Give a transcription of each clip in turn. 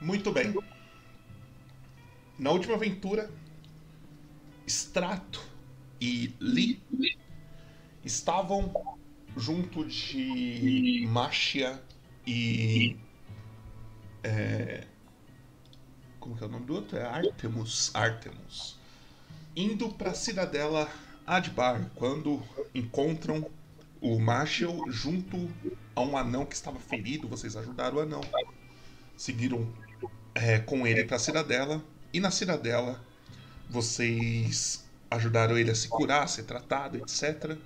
Muito bem. Na última aventura, Strato e Lee estavam junto de Machia e. É, como que é o nome do outro? É Artemus. Artemus. Indo para a cidadela Adbar, quando encontram o Marshall junto a um anão que estava ferido. Vocês ajudaram o anão. Seguiram é, com ele para a cidadela. E na cidadela, vocês ajudaram ele a se curar, a ser tratado, etc.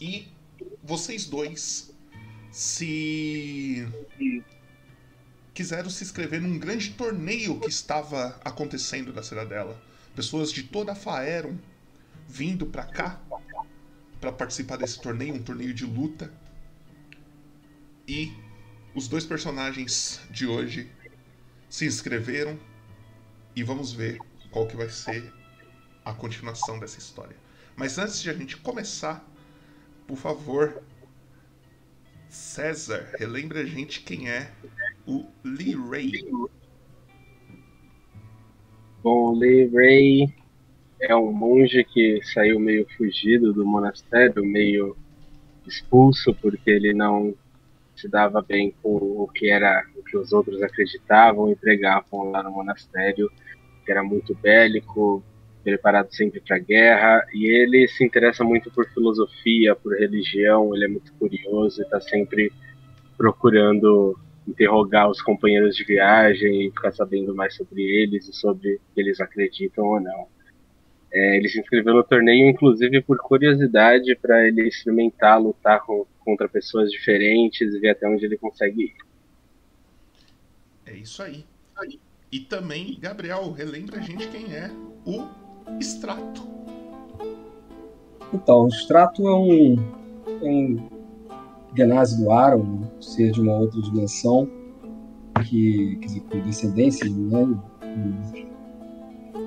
E vocês dois se quiseram se inscrever num grande torneio que estava acontecendo na cidadela. Pessoas de toda a Faeron vindo para cá para participar desse torneio, um torneio de luta. E os dois personagens de hoje se inscreveram e vamos ver qual que vai ser a continuação dessa história. Mas antes de a gente começar, por favor, César, relembre a gente quem é o Lee Ray. Bom, Lee Ray é um monge que saiu meio fugido do monastério, meio expulso porque ele não se dava bem com o que era que os outros acreditavam e pregavam lá no monastério, que era muito bélico, preparado sempre para guerra, e ele se interessa muito por filosofia, por religião, ele é muito curioso e está sempre procurando interrogar os companheiros de viagem e ficar sabendo mais sobre eles e sobre que eles acreditam ou não. É, ele se inscreveu no torneio, inclusive por curiosidade, para ele experimentar lutar com, contra pessoas diferentes e ver até onde ele consegue ir. É isso aí. E também, Gabriel, relembra a gente quem é o Extrato. Então, o Extrato é um, é um Genasi do ar, um ser de uma outra dimensão, que, com descendência né,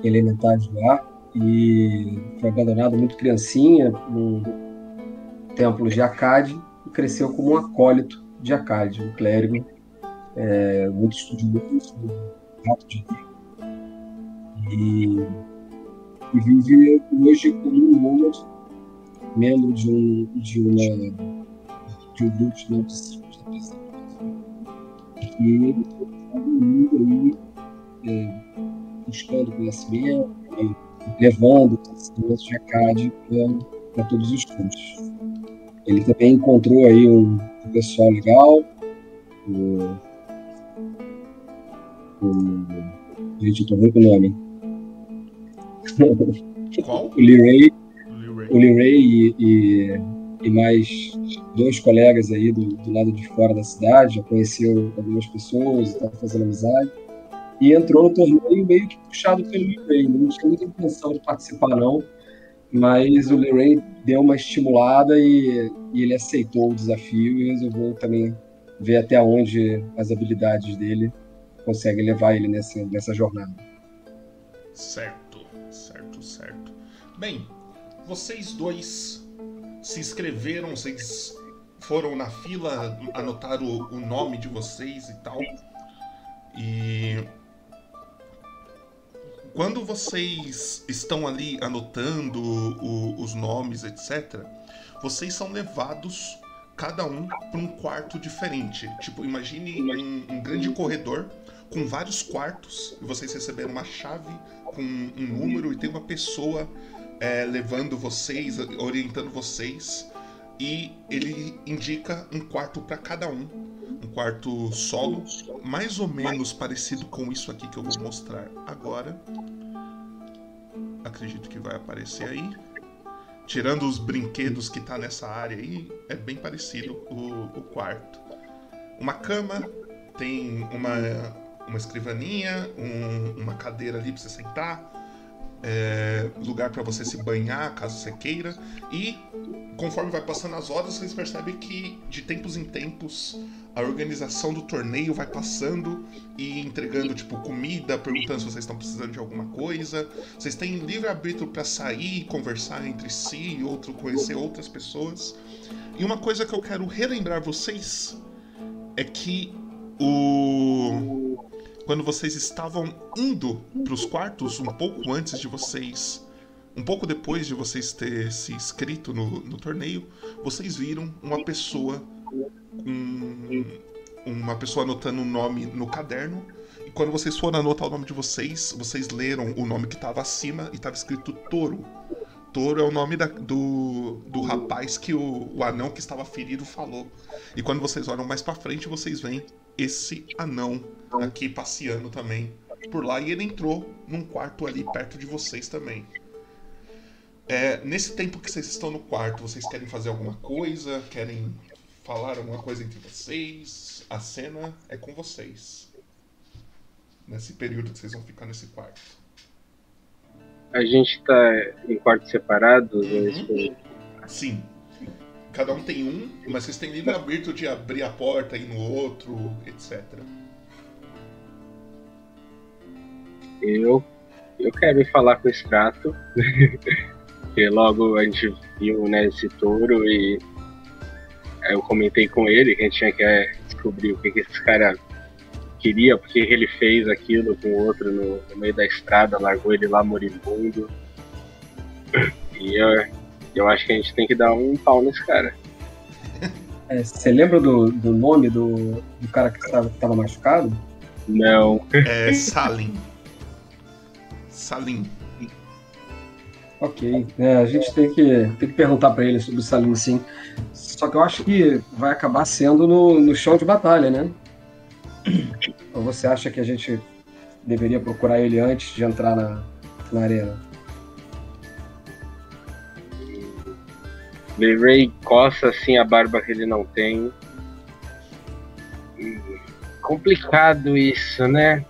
elementares do ar e foi abandonado muito criancinha num templo de Acade e cresceu como um acólito de Acade, um clérigo é, muito estudioso, rato de e, e vive hoje como um nômade, membro de um, de uma, de um grupo de nomes e ele está mundo aí, é, buscando conhecimento, levando o conhecimento de Acade para todos os cantos. Ele também encontrou aí um, um pessoal legal, o, o, gente, eu tô vendo o nome. Qual? o Lee Ray, o Lee Ray e, e, e, mais dois colegas aí do, do lado de fora da cidade, já conheceu algumas pessoas, está fazendo amizade e entrou no torneio meio que puxado pelo Lee Ray. Não tinha muita intenção de participar, não, mas o Lee Ray deu uma estimulada e, e, ele aceitou o desafio e resolveu também ver até onde as habilidades dele conseguem levar ele nessa, nessa jornada. Certo, certo, certo. Bem, vocês dois se inscreveram, vocês foram na fila, anotaram o, o nome de vocês e tal. E quando vocês estão ali anotando o, os nomes, etc., vocês são levados cada um para um quarto diferente. Tipo, imagine um, um, grande corredor com vários quartos e vocês receberam uma chave com um número e tem uma pessoa é, levando vocês, orientando vocês e ele indica um quarto para cada um. Um quarto solo, mais ou menos parecido com isso aqui que eu vou mostrar agora. Acredito que vai aparecer aí. Tirando os brinquedos que tá nessa área aí, é bem parecido o, o quarto. Uma cama, tem uma, uma escrivaninha, um, uma cadeira ali para você sentar, é, lugar para você se banhar, caso você queira. E conforme vai passando as horas, vocês percebem que de tempos em tempos a organização do torneio vai passando e entregando tipo comida, perguntando se vocês estão precisando de alguma coisa. Vocês têm livre arbítrio para sair, conversar entre si, outro conhecer outras pessoas. E uma coisa que eu quero relembrar vocês é que o quando vocês estavam indo para os quartos, um pouco antes de vocês. Um pouco depois de vocês ter se inscrito no, no torneio, vocês viram uma pessoa com. Uma pessoa anotando um nome no caderno. E quando vocês foram anotar o nome de vocês, vocês leram o nome que estava acima e estava escrito Toro. Toro é o nome da, do, do rapaz que o, o anão que estava ferido falou. E quando vocês olham mais para frente, vocês veem esse anão aqui passeando também por lá e ele entrou num quarto ali perto de vocês também. É, nesse tempo que vocês estão no quarto, vocês querem fazer alguma coisa? Querem falar alguma coisa entre vocês? A cena é com vocês. Nesse período que vocês vão ficar nesse quarto. A gente tá em quartos separados? Uhum. Sim. Cada um tem um, mas vocês têm livre arbítrio de abrir a porta e ir no outro, etc. Eu, eu quero ir falar com o Strato, porque logo a gente viu né, esse touro e eu comentei com ele que a gente tinha que é, descobrir o que, que esse cara queria, porque ele fez aquilo com o outro no, no meio da estrada, largou ele lá moribundo. E eu, eu acho que a gente tem que dar um pau nesse cara. É, você lembra do, do nome do, do cara que estava machucado? Não. É Salim. Salim. Ok. É, a gente tem que, tem que perguntar para ele sobre o Salim, sim. Só que eu acho que vai acabar sendo no, no chão de batalha, né? Ou você acha que a gente deveria procurar ele antes de entrar na, na arena? Ray coça assim a barba que ele não tem. Complicado isso, né?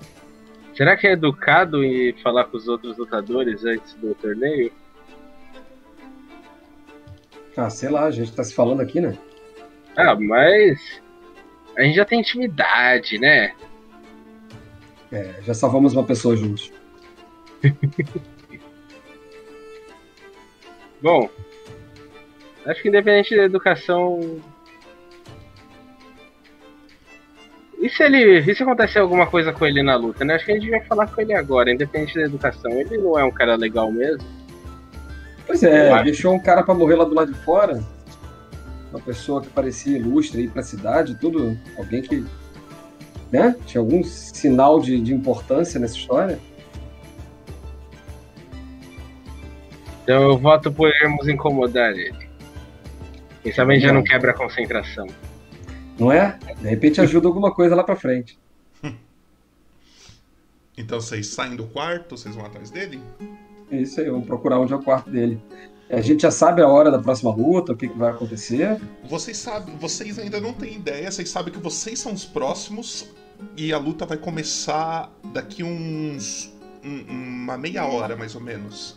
Será que é educado em falar com os outros lutadores antes do torneio? Ah, sei lá, a gente tá se falando aqui, né? Ah, mas a gente já tem intimidade, né? É, já salvamos uma pessoa juntos. Bom, Acho que independente da educação. E se ele. E se acontecer alguma coisa com ele na luta, né? Acho que a gente devia falar com ele agora, independente da educação. Ele não é um cara legal mesmo. Pois é, deixou um cara para morrer lá do lado de fora. Uma pessoa que parecia ilustre aí pra cidade, tudo. Alguém que. Né? Tinha algum sinal de, de importância nessa história. Então eu voto por irmos incomodar ele. Quem sabe a já não quebra a concentração. Não é? De repente ajuda alguma coisa lá pra frente. Então vocês saem do quarto, vocês vão atrás dele? Isso aí, vamos procurar onde é o quarto dele. A gente já sabe a hora da próxima luta, o que, que vai acontecer. Vocês sabem, vocês ainda não têm ideia, vocês sabem que vocês são os próximos e a luta vai começar daqui uns. Um, uma meia hora mais ou menos.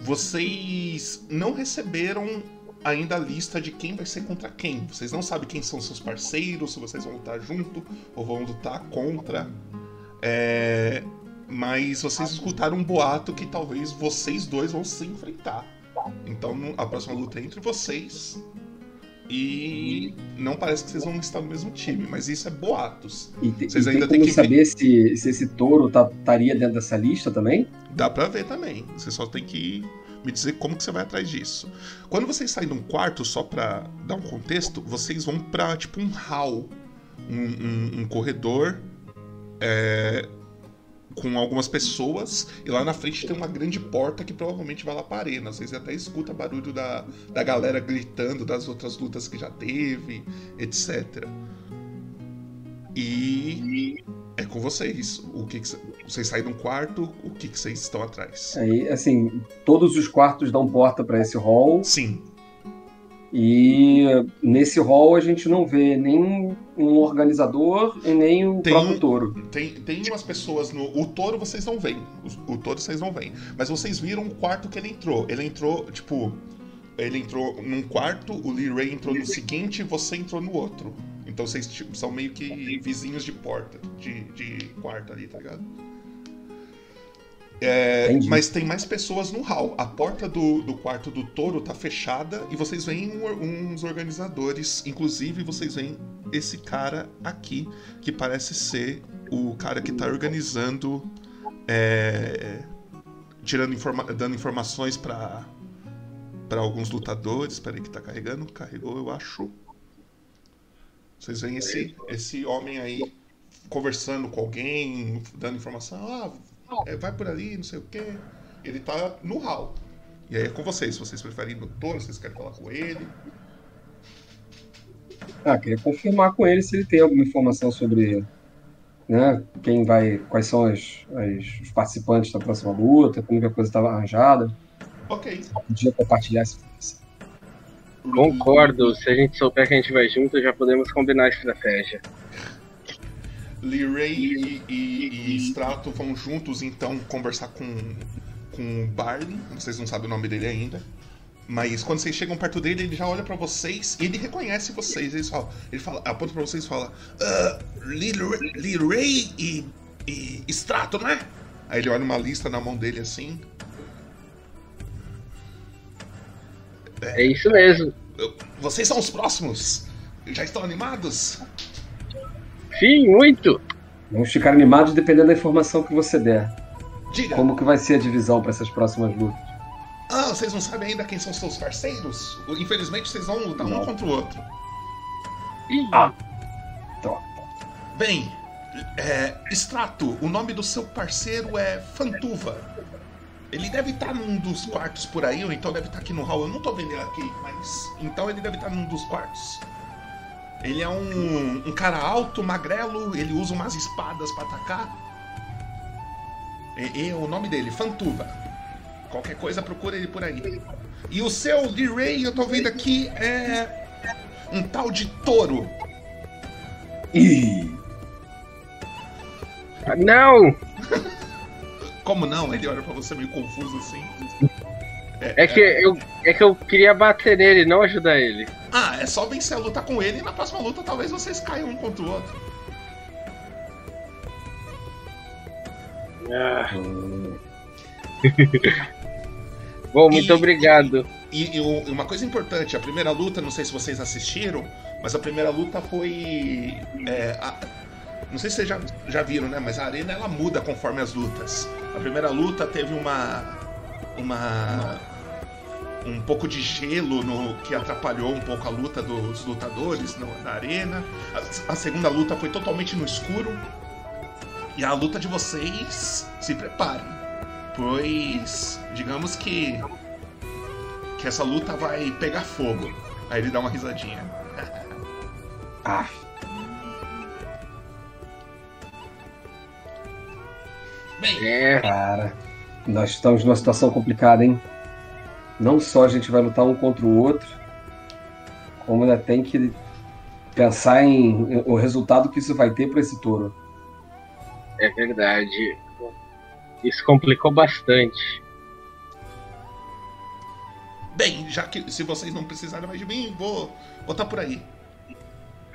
Vocês não receberam ainda a lista de quem vai ser contra quem. Vocês não sabem quem são seus parceiros, se vocês vão lutar junto ou vão lutar contra. É... Mas vocês escutaram um boato que talvez vocês dois vão se enfrentar. Então a próxima luta é entre vocês. E não parece que vocês vão estar no mesmo time, mas isso é boatos. E, te, vocês e ainda tem como que saber se, se esse touro tá, estaria dentro dessa lista também? Dá pra ver também. Você só tem que me dizer como que você vai atrás disso. Quando vocês saem de um quarto, só para dar um contexto, vocês vão para tipo um hall, um, um, um corredor é, com algumas pessoas, e lá na frente tem uma grande porta que provavelmente vai lá para arena. Vocês até escutam barulho da, da galera gritando das outras lutas que já teve, etc. E é com vocês. O que, que vocês saem de um quarto, o que, que vocês estão atrás? Aí, assim, todos os quartos dão porta para esse hall. Sim. E nesse hall a gente não vê nem um organizador e nem o tem, próprio touro. Tem, tem umas pessoas no. O touro vocês não veem. O, o touro vocês não veem. Mas vocês viram o quarto que ele entrou. Ele entrou, tipo. Ele entrou num quarto, o Lee Ray entrou no seguinte e você entrou no outro. Então vocês tipo, são meio que vizinhos de porta, de, de quarto ali, tá ligado? É, mas tem mais pessoas no hall. A porta do, do quarto do touro tá fechada e vocês veem um, uns organizadores. Inclusive, vocês veem esse cara aqui, que parece ser o cara que tá organizando. É, tirando informa dando informações para para alguns lutadores. Peraí que tá carregando. Carregou, eu acho. Vocês veem esse, esse homem aí conversando com alguém, dando informação. Ah, é, vai por ali, não sei o quê. Ele tá no hall. E aí é com vocês. Se vocês preferem ir no touro, vocês querem falar com ele. Ah, queria confirmar com ele se ele tem alguma informação sobre né, quem vai, quais são as, as, os participantes da próxima luta, como que a coisa estava arranjada. Ok. Podia compartilhar essa informação. Concordo. Se a gente souber que a gente vai junto, já podemos combinar a estratégia. Lee Ray e, e, e Strato vão juntos então conversar com, com Barley. Vocês não sabem o nome dele ainda. Mas quando vocês chegam perto dele, ele já olha para vocês e ele reconhece vocês. Ele fala, ele fala aponta pra vocês e fala: uh, Lee, Lee Ray e, e Strato, não é? Aí ele olha uma lista na mão dele assim. É, é isso mesmo. Vocês são os próximos? Já estão animados? Sim, muito. Vamos ficar animados dependendo da informação que você der. Diga. Como que vai ser a divisão para essas próximas lutas? Ah, vocês não sabem ainda quem são seus parceiros? Infelizmente vocês vão lutar não. um contra o outro. Ah. Então. Bem, é, Strato, o nome do seu parceiro é Fantuva. Ele deve estar num dos quartos por aí, ou então deve estar aqui no hall. Eu não tô vendo ele aqui, mas. Então ele deve estar num dos quartos. Ele é um, um cara alto, magrelo, ele usa umas espadas para atacar. E, e, o nome dele, Fantuva. Qualquer coisa procura ele por aí. E o seu D-Ray, eu tô vendo aqui, é um tal de touro. Ih! Não! Como não? Ele olha pra você meio confuso assim. É, que. Eu, é que eu queria bater nele, não ajudar ele. Ah, é só vencer a luta com ele e na próxima luta talvez vocês caiam um contra o outro. Ah. Bom, muito e, obrigado. E, e, uma coisa importante, a primeira luta, não sei se vocês assistiram, mas a primeira luta foi. É, a, não sei se vocês já, já viram, né? Mas a arena ela muda conforme as lutas. A primeira luta teve uma. Uma um pouco de gelo no, que atrapalhou um pouco a luta dos lutadores no, na arena. A, a, segunda luta foi totalmente no escuro. E a luta de vocês, se preparem. Pois, digamos que. que essa luta vai pegar fogo. Aí ele dá uma risadinha. ah. Bem, é. Cara, nós estamos numa situação complicada, hein? Não só a gente vai lutar um contra o outro, como ainda tem que pensar em o resultado que isso vai ter para esse touro. É verdade. Isso complicou bastante. Bem, já que se vocês não precisarem mais de mim, vou botar por aí.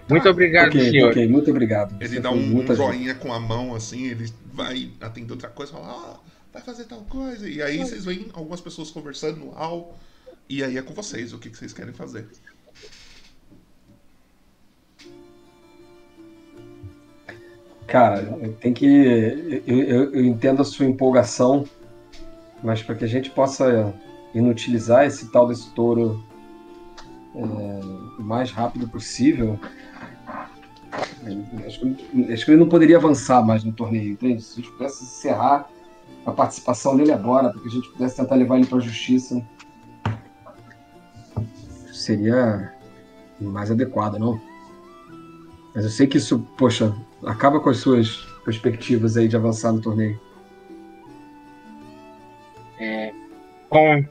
Muito tá? obrigado, okay, senhor. Ok, muito obrigado. Ele Você dá um, um joinha com a mão assim, ele vai atender outra coisa e fala: vai fazer tal coisa. E aí vocês veem algumas pessoas conversando no hall. E aí é com vocês o que, vocês querem fazer. Cara, tem que. Eu, eu, eu entendo a sua empolgação, mas para que a gente possa inutilizar esse tal desse touro é, o mais rápido possível, acho que, acho que ele não poderia avançar mais no torneio, entende? Se a gente pudesse encerrar a participação dele agora, para que a gente pudesse tentar levar ele para a justiça. Seria mais adequado, não? Mas eu sei que isso, poxa, acaba com as suas perspectivas aí de avançar no torneio. É, bom,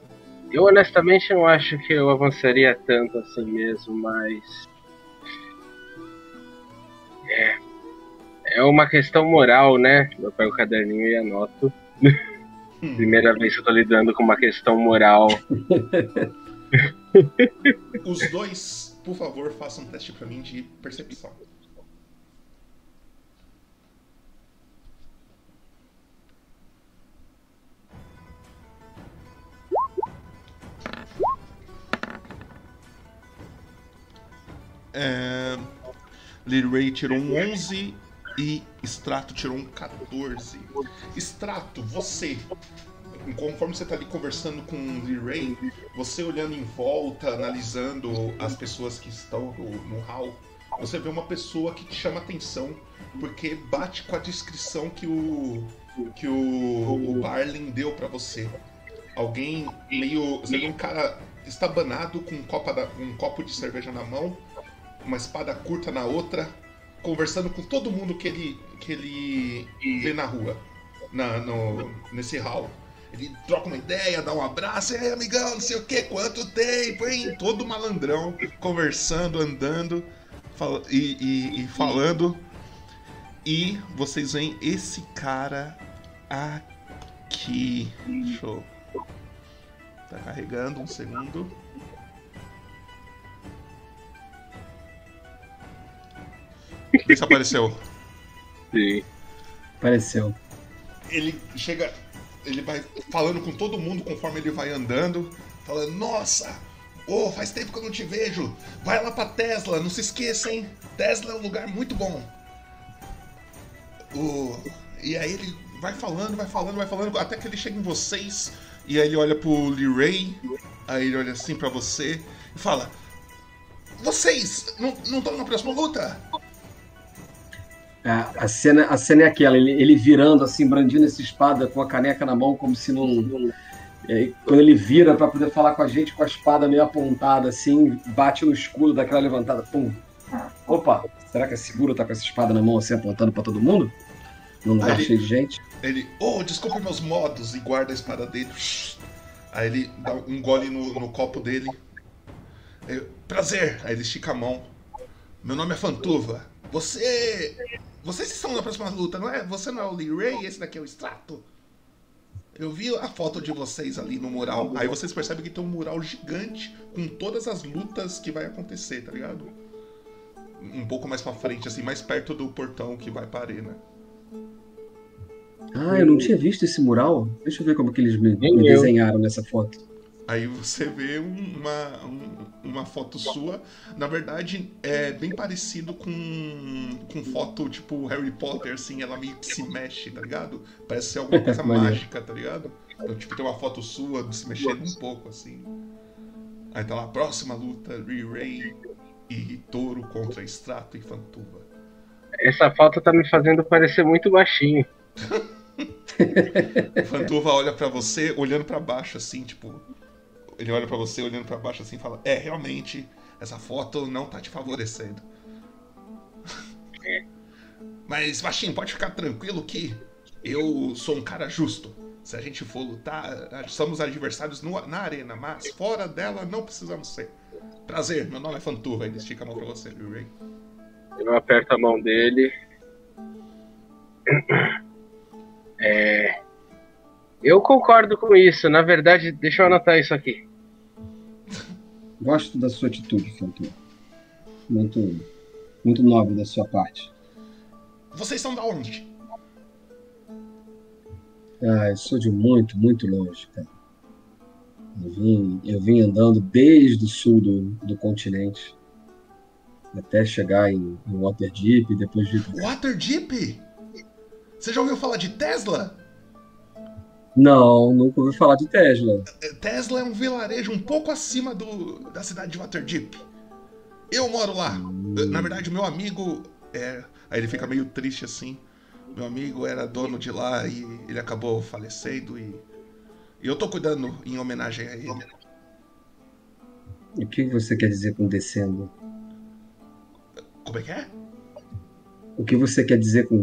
eu honestamente não acho que eu avançaria tanto assim mesmo, mas. É, é uma questão moral, né? Eu pego o caderninho e anoto. Hum. Primeira vez que eu tô lidando com uma questão moral. Os dois, por favor, façam um teste pra mim de percepção. É... Liray tirou um 11 e Strato tirou um 14. Strato, você. Conforme você tá ali conversando com Lily Ray, você olhando em volta, analisando as pessoas que estão no, no hall, você vê uma pessoa que te chama atenção porque bate com a descrição que o que o, o Barlin deu para você. Alguém meio. Você vê um cara estabanado com um da, um copo de cerveja na mão, uma espada curta na outra, conversando com todo mundo que ele, que ele vê na rua, na, no, nesse hall. Ele troca uma ideia, dá um abraço, e aí, amigão, não sei o que, quanto tempo, hein? Todo malandrão, conversando, andando fala, e, e, e falando. E vocês veem esse cara aqui. Show. Tá carregando um segundo. Vê se apareceu. Sim. Apareceu. Ele chega. Ele vai falando com todo mundo conforme ele vai andando. Falando, nossa! Oh, faz tempo que eu não te vejo. Vai lá pra Tesla, não se esqueça, hein? Tesla é um lugar muito bom. Oh, e aí ele vai falando, vai falando, vai falando, até que ele chega em vocês. E aí ele olha pro Lee Ray, aí ele olha assim para você e fala: Vocês não estão na próxima luta? A, a, cena, a cena é aquela, ele, ele virando assim, brandindo essa espada com a caneca na mão, como se não. É, quando ele vira para poder falar com a gente com a espada meio apontada, assim, bate no escudo daquela levantada. Pum. Opa, será que é seguro estar tá com essa espada na mão assim, apontando para todo mundo? Num lugar cheio de gente? Ele, oh, desculpe meus modos, e guarda a espada dele. Aí ele dá um gole no, no copo dele. Eu, Prazer! Aí ele estica a mão. Meu nome é Fantuva. Você. Vocês estão na próxima luta, não é? Você não é o Lee Ray? Esse daqui é o Strato? Eu vi a foto de vocês ali no mural. Aí vocês percebem que tem um mural gigante com todas as lutas que vai acontecer, tá ligado? Um pouco mais pra frente, assim, mais perto do portão que vai para a arena. Ah, eu não tinha visto esse mural. Deixa eu ver como que eles me, me desenharam nessa foto. Aí você vê uma, uma foto sua. Na verdade, é bem parecido com, com foto tipo Harry Potter, assim, ela meio que se mexe, tá ligado? Parece ser alguma coisa mágica, tá ligado? Então, tipo, tem uma foto sua se mexendo um pouco, assim. Aí tá lá, próxima luta, Re-Ray e Touro contra Strato e Fantuva. Essa foto tá me fazendo parecer muito baixinho. Fantuva olha para você, olhando para baixo, assim, tipo. Ele olha para você, olhando para baixo, assim, e fala: É, realmente, essa foto não tá te favorecendo. Mas, Baixinho, pode ficar tranquilo que eu sou um cara justo. Se a gente for lutar, somos adversários no, na arena, mas fora dela não precisamos ser. Prazer, meu nome é Fantuva, ele estica a mão pra você, viu, Ray? Eu aperto a mão dele. É, eu concordo com isso. Na verdade, deixa eu anotar isso aqui. Gosto da sua atitude, Fantu. Muito, muito nobre da sua parte. Vocês são da onde? Ah, eu sou de muito, muito longe, cara. Eu vim, eu vim andando desde o sul do, do continente até chegar em, em Waterdeep e depois vir. Waterdeep? Você já ouviu falar de Tesla? Não, nunca ouvi falar de Tesla. Tesla é um vilarejo um pouco acima do, da cidade de Waterdeep. Eu moro lá. Hum. Na verdade, meu amigo é. Aí ele fica meio triste assim. Meu amigo era dono de lá e ele acabou falecendo e. E eu tô cuidando em homenagem a ele. E o que você quer dizer com descendo? Como é que é? O que você quer dizer com.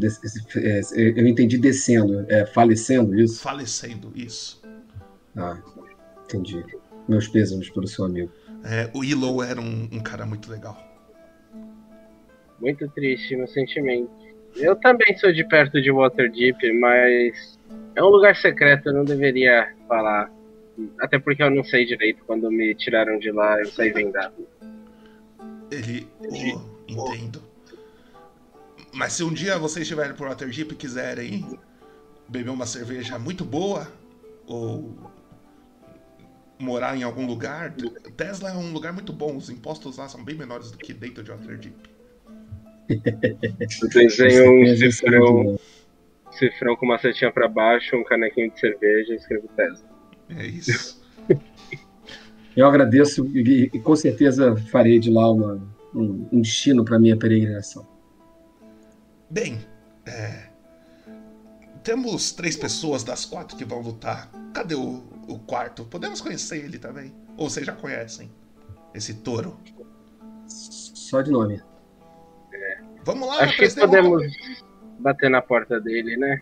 É, eu entendi descendo, é falecendo isso? Falecendo, isso. Ah, entendi. Meus pêsames pelo seu amigo. É, o Willow era um, um, cara muito legal. Muito triste meu sentimento. Eu também sou de perto de Waterdeep, mas é um lugar secreto, eu não deveria falar. Até porque eu não sei direito. Quando me tiraram de lá, eu saí vendado. Ele. Oh, entendo. Mas se um dia vocês estiverem por Waterdeep e quiserem beber uma cerveja muito boa ou morar em algum lugar, Tesla é um lugar muito bom. Os impostos lá são bem menores do que dentro de Waterdeep. Eu desenho um cifrão, cifrão com uma setinha pra baixo, um canequinho de cerveja e escrevo Tesla. É isso. Eu agradeço e, e, com certeza farei de lá uma, um, um destino para minha peregrinação. Bem, é, temos três pessoas das quatro que vão lutar. Cadê o, o quarto? Podemos conhecer ele também? Ou vocês já conhecem esse touro? Só de nome. É. Vamos lá, Acho que podemos bater na porta dele, né?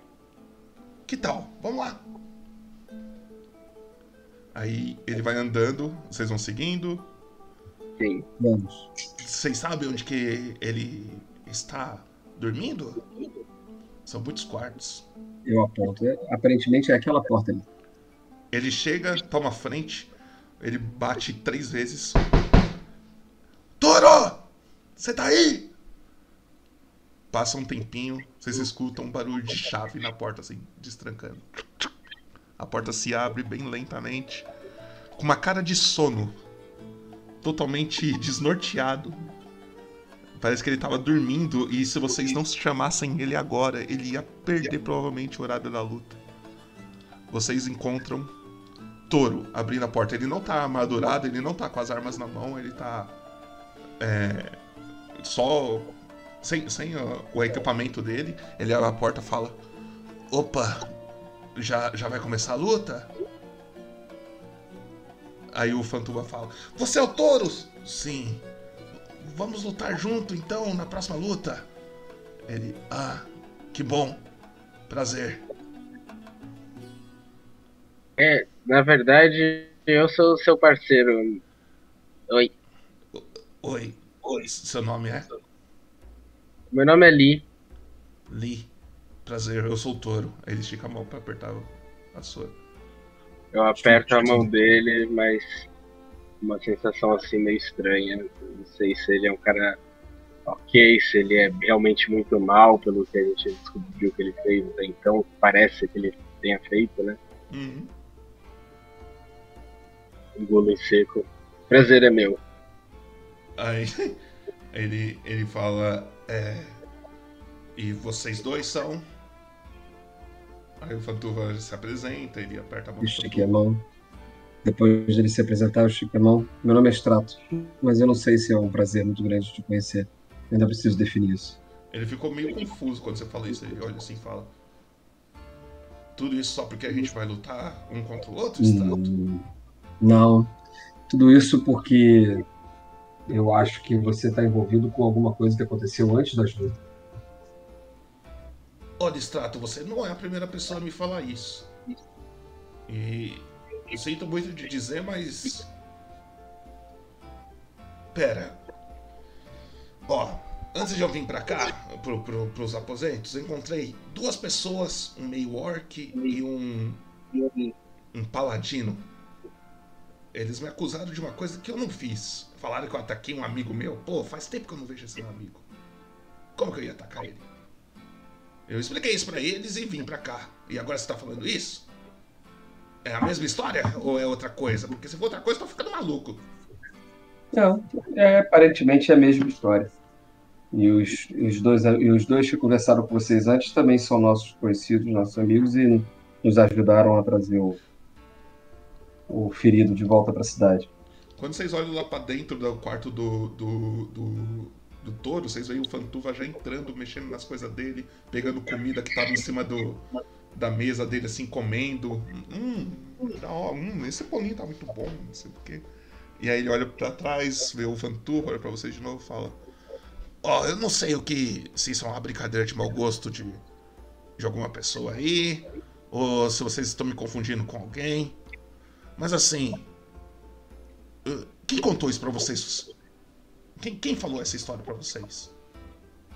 Que tal? Vamos lá. Aí ele vai andando, vocês vão seguindo. Sim. Vamos. Vocês sabem onde que ele está dormindo? São muitos quartos. Eu aponto. Aparentemente é aquela porta ali. Ele chega, toma a frente, ele bate três vezes. Toro! Você tá aí? Passa um tempinho, vocês escutam um barulho de chave na porta, assim, destrancando. A porta se abre bem lentamente, com uma cara de sono, totalmente desnorteado. Parece que ele tava dormindo e se vocês não chamassem ele agora, ele ia perder provavelmente o horário da luta. Vocês encontram Toro abrindo a porta. Ele não tá armadurado, ele não tá com as armas na mão, ele tá. É, só. Sem, sem o equipamento dele. Ele abre a porta e fala: Opa, já, já vai começar a luta? Aí o Fantuba fala: Você é o Touros? Sim. Vamos lutar junto então na próxima luta? Ele: Ah, que bom. Prazer. É, na verdade, eu sou seu parceiro. Oi. Oi. Oi. Seu nome é? Meu nome é Lee. Lee. Prazer, eu sou o touro. Aí ele estica a mão pra apertar a sua. Eu aperto a mão dele, mas uma sensação assim meio estranha. Não sei se ele é um cara ok, se ele é realmente muito mal pelo que a gente descobriu que ele fez até então. Parece que ele tenha feito, né? Uhum. Engulo em seco. Prazer é meu. Aí ele, ele fala. É, e vocês dois são? Aí o Fantuva se apresenta, ele aperta a mão. Estique a mão. Depois dele se apresentar, eu estico a mão. Meu nome é Strato, mas eu não sei se é um prazer muito grande te conhecer. Eu ainda preciso definir isso. Ele ficou meio confuso quando você falou isso. Ele olha assim e fala: Tudo isso só porque a gente vai lutar um contra o outro, Strato? Hum, não. Tudo isso porque eu acho que você está envolvido com alguma coisa que aconteceu antes das lutas. Olha, Strato, você não é a primeira pessoa a me falar isso. E eu sinto muito de dizer, mas. Pera. Ó, antes de eu vir pra cá, pro, pro, pros aposentos, encontrei duas pessoas, um meio orc e um. um paladino. Eles me acusaram de uma coisa que eu não fiz. Falaram que eu ataquei um amigo meu. Pô, faz tempo que eu não vejo esse meu amigo. Como que eu ia atacar ele? Eu expliquei isso pra eles e vim pra cá. E agora você tá falando isso? É a mesma história ou é outra coisa? Porque se for outra coisa, eu tô ficando maluco. Não, é aparentemente é a mesma história. E os, os, dois, e os dois que conversaram com vocês antes também são nossos conhecidos, nossos amigos, e nos ajudaram a trazer o, o ferido de volta para a cidade. Quando vocês olham lá para dentro do quarto do, do, do, do touro, vocês veem o Fantuva já entrando, mexendo nas coisas dele, pegando comida que tava em cima do, da mesa dele, assim, comendo. Hum, ó, hum, esse bolinho tá muito bom, não sei porquê. E aí ele olha para trás, vê o Fantuva, olha para vocês de novo e fala: Ó, oh, eu não sei o que. Se isso é uma brincadeira de mau gosto de, de alguma pessoa aí, ou se vocês estão me confundindo com alguém. Mas assim. Quem contou isso pra vocês? Quem, quem falou essa história para vocês?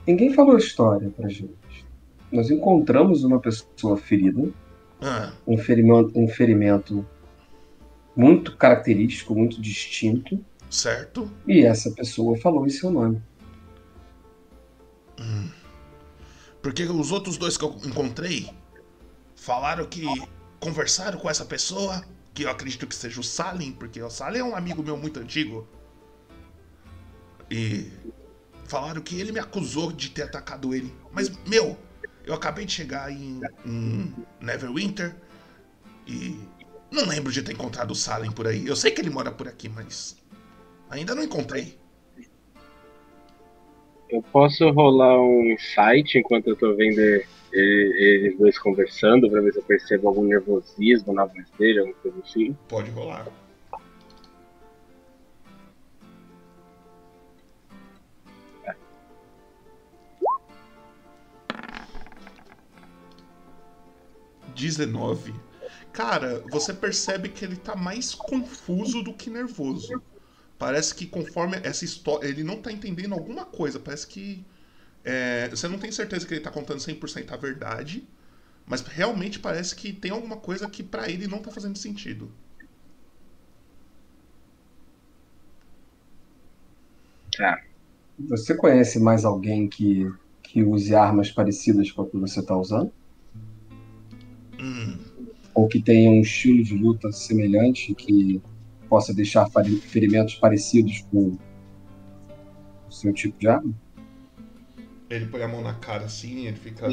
Ninguém falou história pra gente. Nós encontramos uma pessoa ferida. Ah. Um, ferimento, um ferimento muito característico, muito distinto. Certo. E essa pessoa falou em seu nome. Hum. Porque os outros dois que eu encontrei falaram que conversaram com essa pessoa, que eu acredito que seja o Salim, porque o Salim é um amigo meu muito antigo. E falaram que ele me acusou de ter atacado ele. Mas, meu, eu acabei de chegar em, em Neverwinter e não lembro de ter encontrado o Salem por aí. Eu sei que ele mora por aqui, mas ainda não encontrei. Eu posso rolar um insight enquanto eu tô vendo eles dois conversando pra ver se eu percebo algum nervosismo na voz dele, alguma coisa assim? Pode rolar. Dezenove. Cara, você percebe que ele tá mais confuso do que nervoso. Parece que conforme essa história. Ele não tá entendendo alguma coisa. Parece que. É, você não tem certeza que ele tá contando 100% a verdade. Mas realmente parece que tem alguma coisa que para ele não tá fazendo sentido. Tá. Você conhece mais alguém que, que use armas parecidas com a que você tá usando? Hum. Ou que tenha um estilo de luta semelhante que possa deixar ferimentos parecidos com o seu tipo de arma? Ele põe a mão na cara assim, ele fica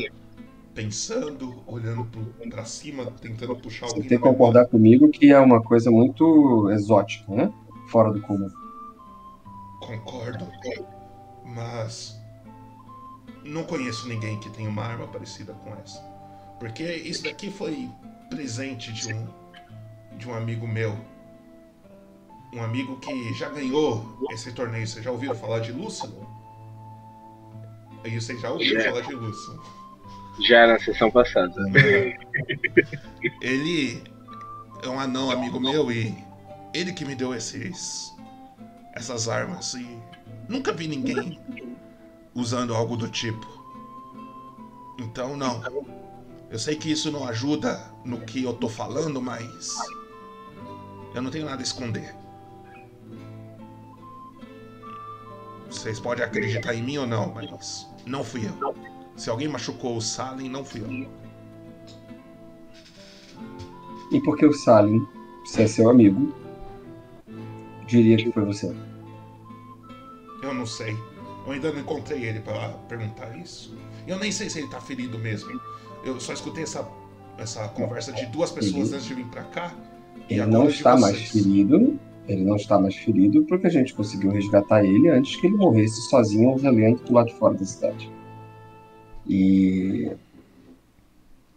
pensando, olhando para cima, tentando puxar Você tem que concordar comigo que é uma coisa muito exótica, né? Fora do comum. Concordo. Mas não conheço ninguém que tenha uma arma parecida com essa. Porque isso daqui foi presente de um de um amigo meu um amigo que já ganhou esse torneio. Vocês já ouviram falar de Lúcio? Aí vocês já ouviram já. falar de Lúcio? Já na sessão passada. Ele é um anão amigo meu e ele que me deu esses essas armas e nunca vi ninguém usando algo do tipo. Então não. Eu sei que isso não ajuda no que eu tô falando, mas eu não tenho nada a esconder. Vocês podem acreditar em mim ou não, mas não fui eu. Se alguém machucou o Salem, não fui eu. E porque o Salem, se é seu amigo, diria que foi você? Eu não sei. Eu ainda não encontrei ele para perguntar isso. Eu nem sei se ele tá ferido mesmo. Eu só escutei essa, essa conversa de duas pessoas ele, antes de vir para cá. Ele não está mais ferido, ele não está mais ferido porque a gente conseguiu resgatar ele antes que ele morresse sozinho ao relento do lado de fora da cidade. E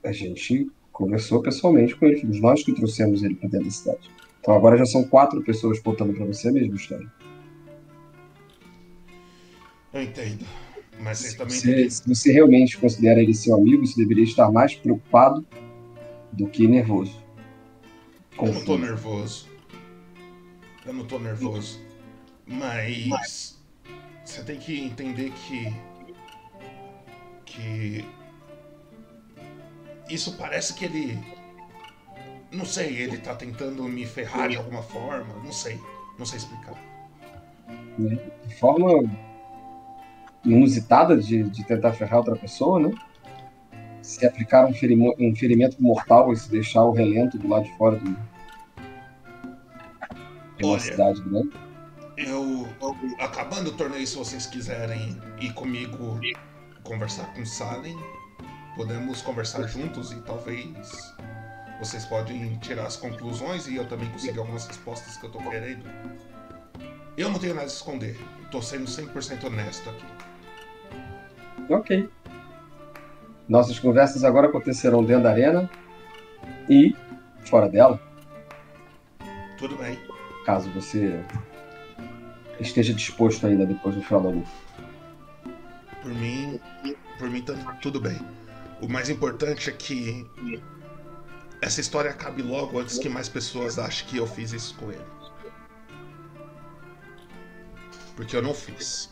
a gente conversou pessoalmente com ele, fomos nós que trouxemos ele para dentro da cidade. Então agora já são quatro pessoas contando para você a mesma história. Eu entendo. Mas se também você, se você realmente considera ele seu amigo, você deveria estar mais preocupado do que nervoso. Eu não tô nervoso. Eu não tô nervoso. Mas você tem que entender que que isso parece que ele não sei, ele tá tentando me ferrar de alguma forma, não sei, não sei explicar. De forma inusitada de, de tentar ferrar outra pessoa, né? Se aplicar um, ferimento, um ferimento mortal e se deixar o relento do lado de fora do, de uma cidade grande. Eu, acabando o torneio, se vocês quiserem ir comigo conversar com Salem, podemos conversar juntos e talvez vocês podem tirar as conclusões e eu também conseguir algumas respostas que eu tô querendo. Eu não tenho nada a esconder. Tô sendo 100% honesto aqui. Ok. Nossas conversas agora acontecerão dentro da arena e fora dela. Tudo bem caso você esteja disposto ainda depois do final da luta. Por mim, por mim tá tudo bem. O mais importante é que essa história acabe logo antes que mais pessoas achem que eu fiz isso com ele. Porque eu não fiz.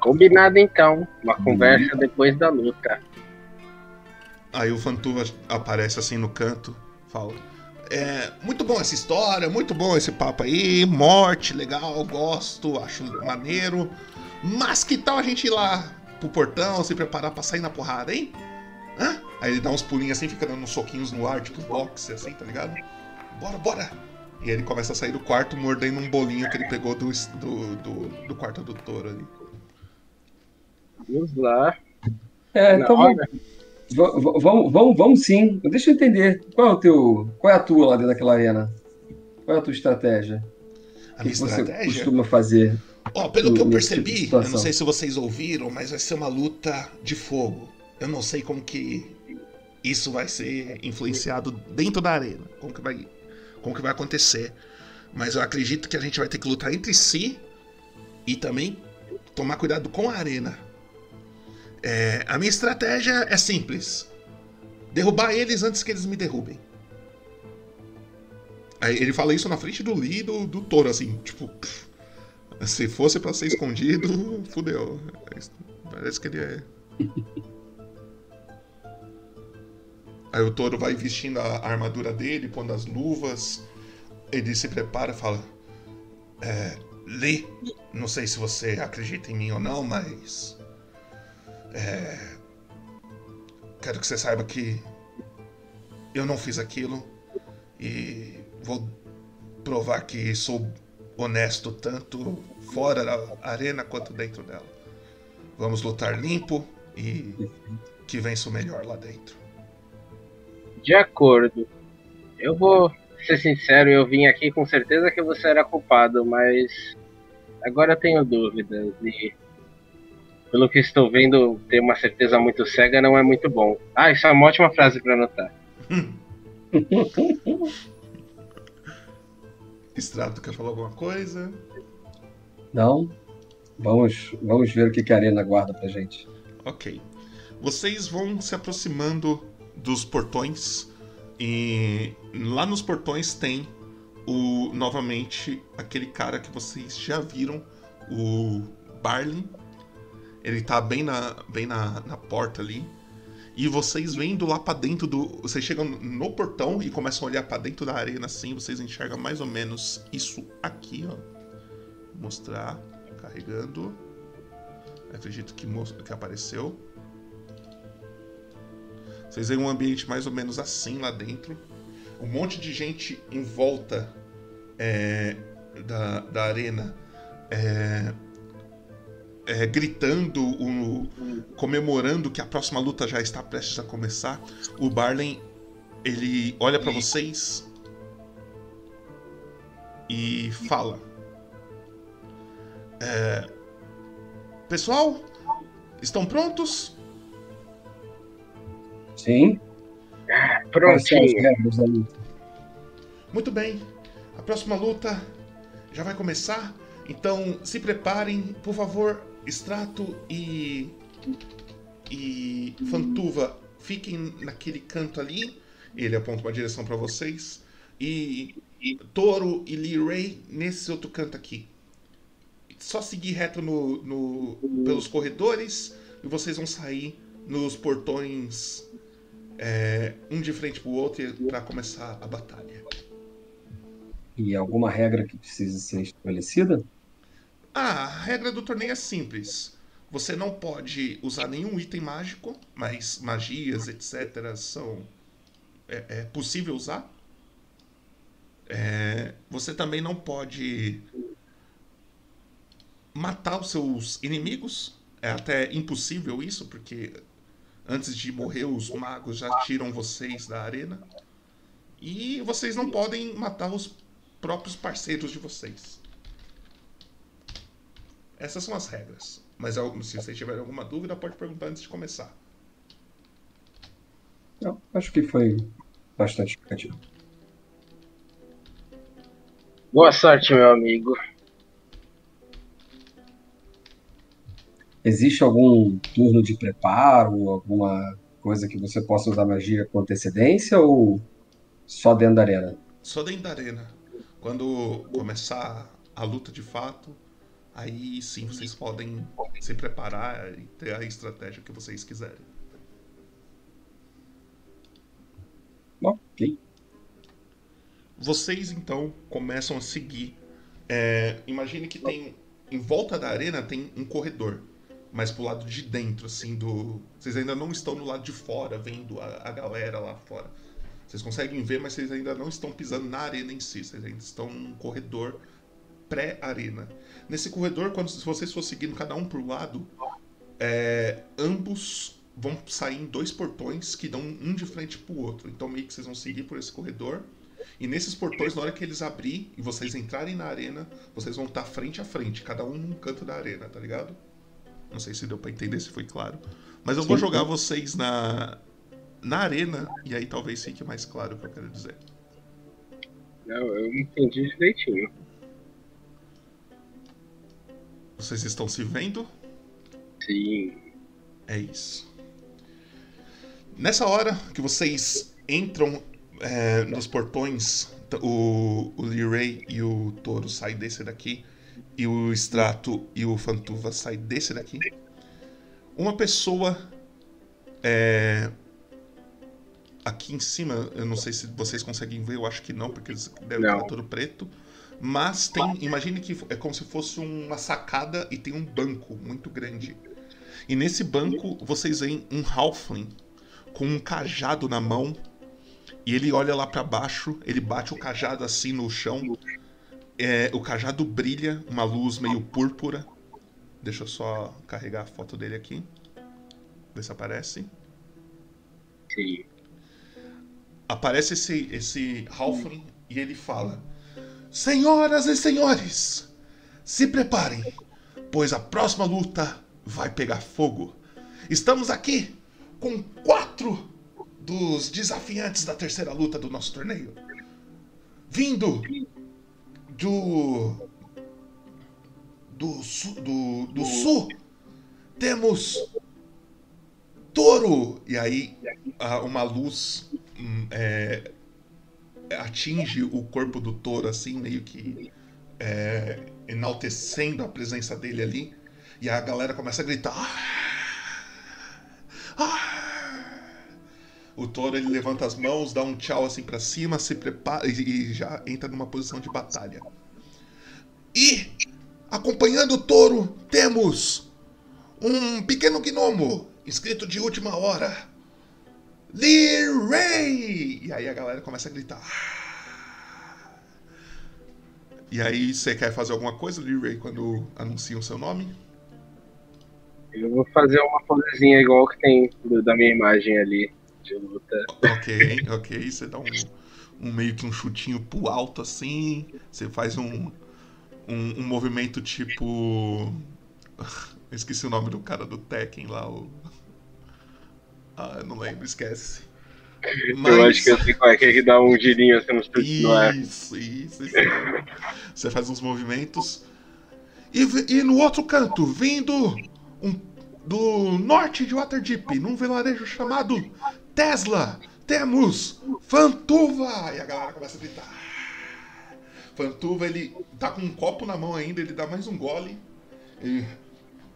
Combinado então. Uma conversa depois da luta. Aí o Fantuva aparece assim no canto, fala: é, muito bom essa história, muito bom esse papo aí, morte, legal, gosto, acho maneiro. Mas que tal a gente ir lá pro portão, se preparar pra sair na porrada, hein? Hã? Aí ele dá uns pulinhos assim, fica dando uns soquinhos no ar, tipo boxe, assim, tá ligado? Bora, bora! E ele começa a sair do quarto mordendo um bolinho que ele pegou do, do, do, do quarto do touro ali. Vamos lá. É, então vamos, vamos, vamos, vamos sim. Deixa eu entender. Qual é o teu. Qual é a tua lá dentro daquela arena? Qual é a tua estratégia? A minha que estratégia? você costuma fazer? Ó, pelo que eu percebi, eu não sei se vocês ouviram, mas vai ser uma luta de fogo. Eu não sei como que isso vai ser influenciado dentro da arena. Como que vai, como que vai acontecer. Mas eu acredito que a gente vai ter que lutar entre si e também tomar cuidado com a arena. É, a minha estratégia é simples: derrubar eles antes que eles me derrubem. Aí ele fala isso na frente do Lee do, do Toro, assim, tipo. Se fosse para ser escondido, fudeu. Parece que ele é. Aí o touro vai vestindo a armadura dele, pondo as luvas. Ele se prepara e fala: é, Lee, não sei se você acredita em mim ou não, mas. É, quero que você saiba que eu não fiz aquilo e vou provar que sou honesto tanto fora da arena quanto dentro dela. Vamos lutar limpo e que vença o melhor lá dentro. De acordo. Eu vou ser sincero, eu vim aqui com certeza que você era culpado, mas agora eu tenho dúvidas e pelo que estou vendo, ter uma certeza muito cega não é muito bom. Ah, isso é uma ótima frase para anotar. Estrato quer falar alguma coisa? Não. Vamos, vamos ver o que a arena guarda pra gente. Ok. Vocês vão se aproximando dos portões e lá nos portões tem o novamente aquele cara que vocês já viram, o Barlin. Ele tá bem na, bem na, na porta ali. E vocês vendo lá para dentro do. Vocês chegam no portão e começam a olhar para dentro da arena assim. Vocês enxergam mais ou menos isso aqui, ó. Vou mostrar. Carregando. Acredito que, que apareceu. Vocês veem um ambiente mais ou menos assim lá dentro. Um monte de gente em volta é, da, da arena. É, é, gritando, um, comemorando que a próxima luta já está prestes a começar. O Barley ele olha para vocês e fala: é, Pessoal, estão prontos? Sim. Prontinho. Muito bem. A próxima luta já vai começar. Então se preparem, por favor, Extrato e. e. Fantuva, fiquem naquele canto ali. Ele aponta uma direção para vocês. E, e Toro e Lee Ray nesse outro canto aqui. Só seguir reto no, no, pelos corredores e vocês vão sair nos portões é, um de frente pro outro para começar a batalha. E alguma regra que precisa ser estabelecida? Ah, a regra do torneio é simples. Você não pode usar nenhum item mágico, mas magias, etc., são. É, é possível usar. É, você também não pode matar os seus inimigos. É até impossível isso, porque antes de morrer os magos já tiram vocês da arena. E vocês não podem matar os próprios parceiros de vocês. Essas são as regras. Mas se vocês tiverem alguma dúvida, pode perguntar antes de começar. Não, acho que foi bastante explicativo. Boa sorte, meu amigo. Existe algum turno de preparo, alguma coisa que você possa usar magia com antecedência ou só dentro da arena? Só dentro da arena. Quando começar a luta de fato, aí sim vocês podem se preparar e ter a estratégia que vocês quiserem. Ok. Vocês então começam a seguir. É, imagine que tem em volta da arena tem um corredor, mas pro lado de dentro, assim, do. Vocês ainda não estão no lado de fora vendo a, a galera lá fora Vocês conseguem ver, mas vocês ainda não estão pisando na arena em si. Vocês ainda estão num corredor pré-arena. Nesse corredor, quando se vocês for seguindo cada um por lado, é, ambos vão sair em dois portões que dão um de frente pro outro. Então meio que vocês vão seguir por esse corredor. E nesses portões, na hora que eles abrir e vocês entrarem na arena, vocês vão estar frente a frente, cada um num canto da arena, tá ligado? Não sei se deu pra entender, se foi claro. Mas eu vou jogar vocês na, na arena, e aí talvez fique mais claro o que eu quero dizer. Não, eu entendi direitinho. Vocês estão se vendo? Sim. É isso. Nessa hora que vocês entram é, nos portões, o, o Lee Ray e o Toro saem desse daqui, e o Strato e o Fantuva saem desse daqui. Uma pessoa é, aqui em cima, eu não sei se vocês conseguem ver, eu acho que não, porque deve Não. estar todo preto. Mas tem, imagine que é como se fosse uma sacada e tem um banco muito grande. E nesse banco vocês veem um Halfling com um cajado na mão. E ele olha lá pra baixo, ele bate o cajado assim no chão. É, o cajado brilha, uma luz meio púrpura. Deixa eu só carregar a foto dele aqui. Ver se aparece. Sim. Aparece esse, esse Halfling e ele fala: Senhoras e senhores, se preparem, pois a próxima luta vai pegar fogo. Estamos aqui com quatro dos desafiantes da terceira luta do nosso torneio. Vindo do. do, sul- do, do sul, temos Touro! E aí uma luz hum, é, atinge o corpo do touro, assim, meio que é, enaltecendo a presença dele ali. E a galera começa a gritar. "Ah! Ah!" O touro ele levanta as mãos, dá um tchau assim pra cima, se prepara e, já entra numa posição de batalha. E acompanhando o touro temos um pequeno gnomo escrito de última hora. Lee Ray! E aí a galera começa a gritar. E aí você quer fazer alguma coisa, Lee Ray, quando anunciam seu nome? Eu vou fazer uma posezinha igual que tem da minha imagem ali de luta. Ok, ok. Você dá um, um meio que um chutinho pro alto assim. Você faz um, um, um movimento tipo. Eu esqueci o nome do cara do Tekken lá. O... Ah, eu não lembro, esquece. Eu acho que eu sei qual é que é que dá um girinho assim no chute no ar. Isso, isso, isso. Você faz uns movimentos. E, e no outro canto, vindo um- do norte de Waterdeep, num vilarejo chamado Tesla, temos Fantuva! E a galera começa a gritar. Fantuva, ele tá com um copo na mão ainda, ele dá mais um gole.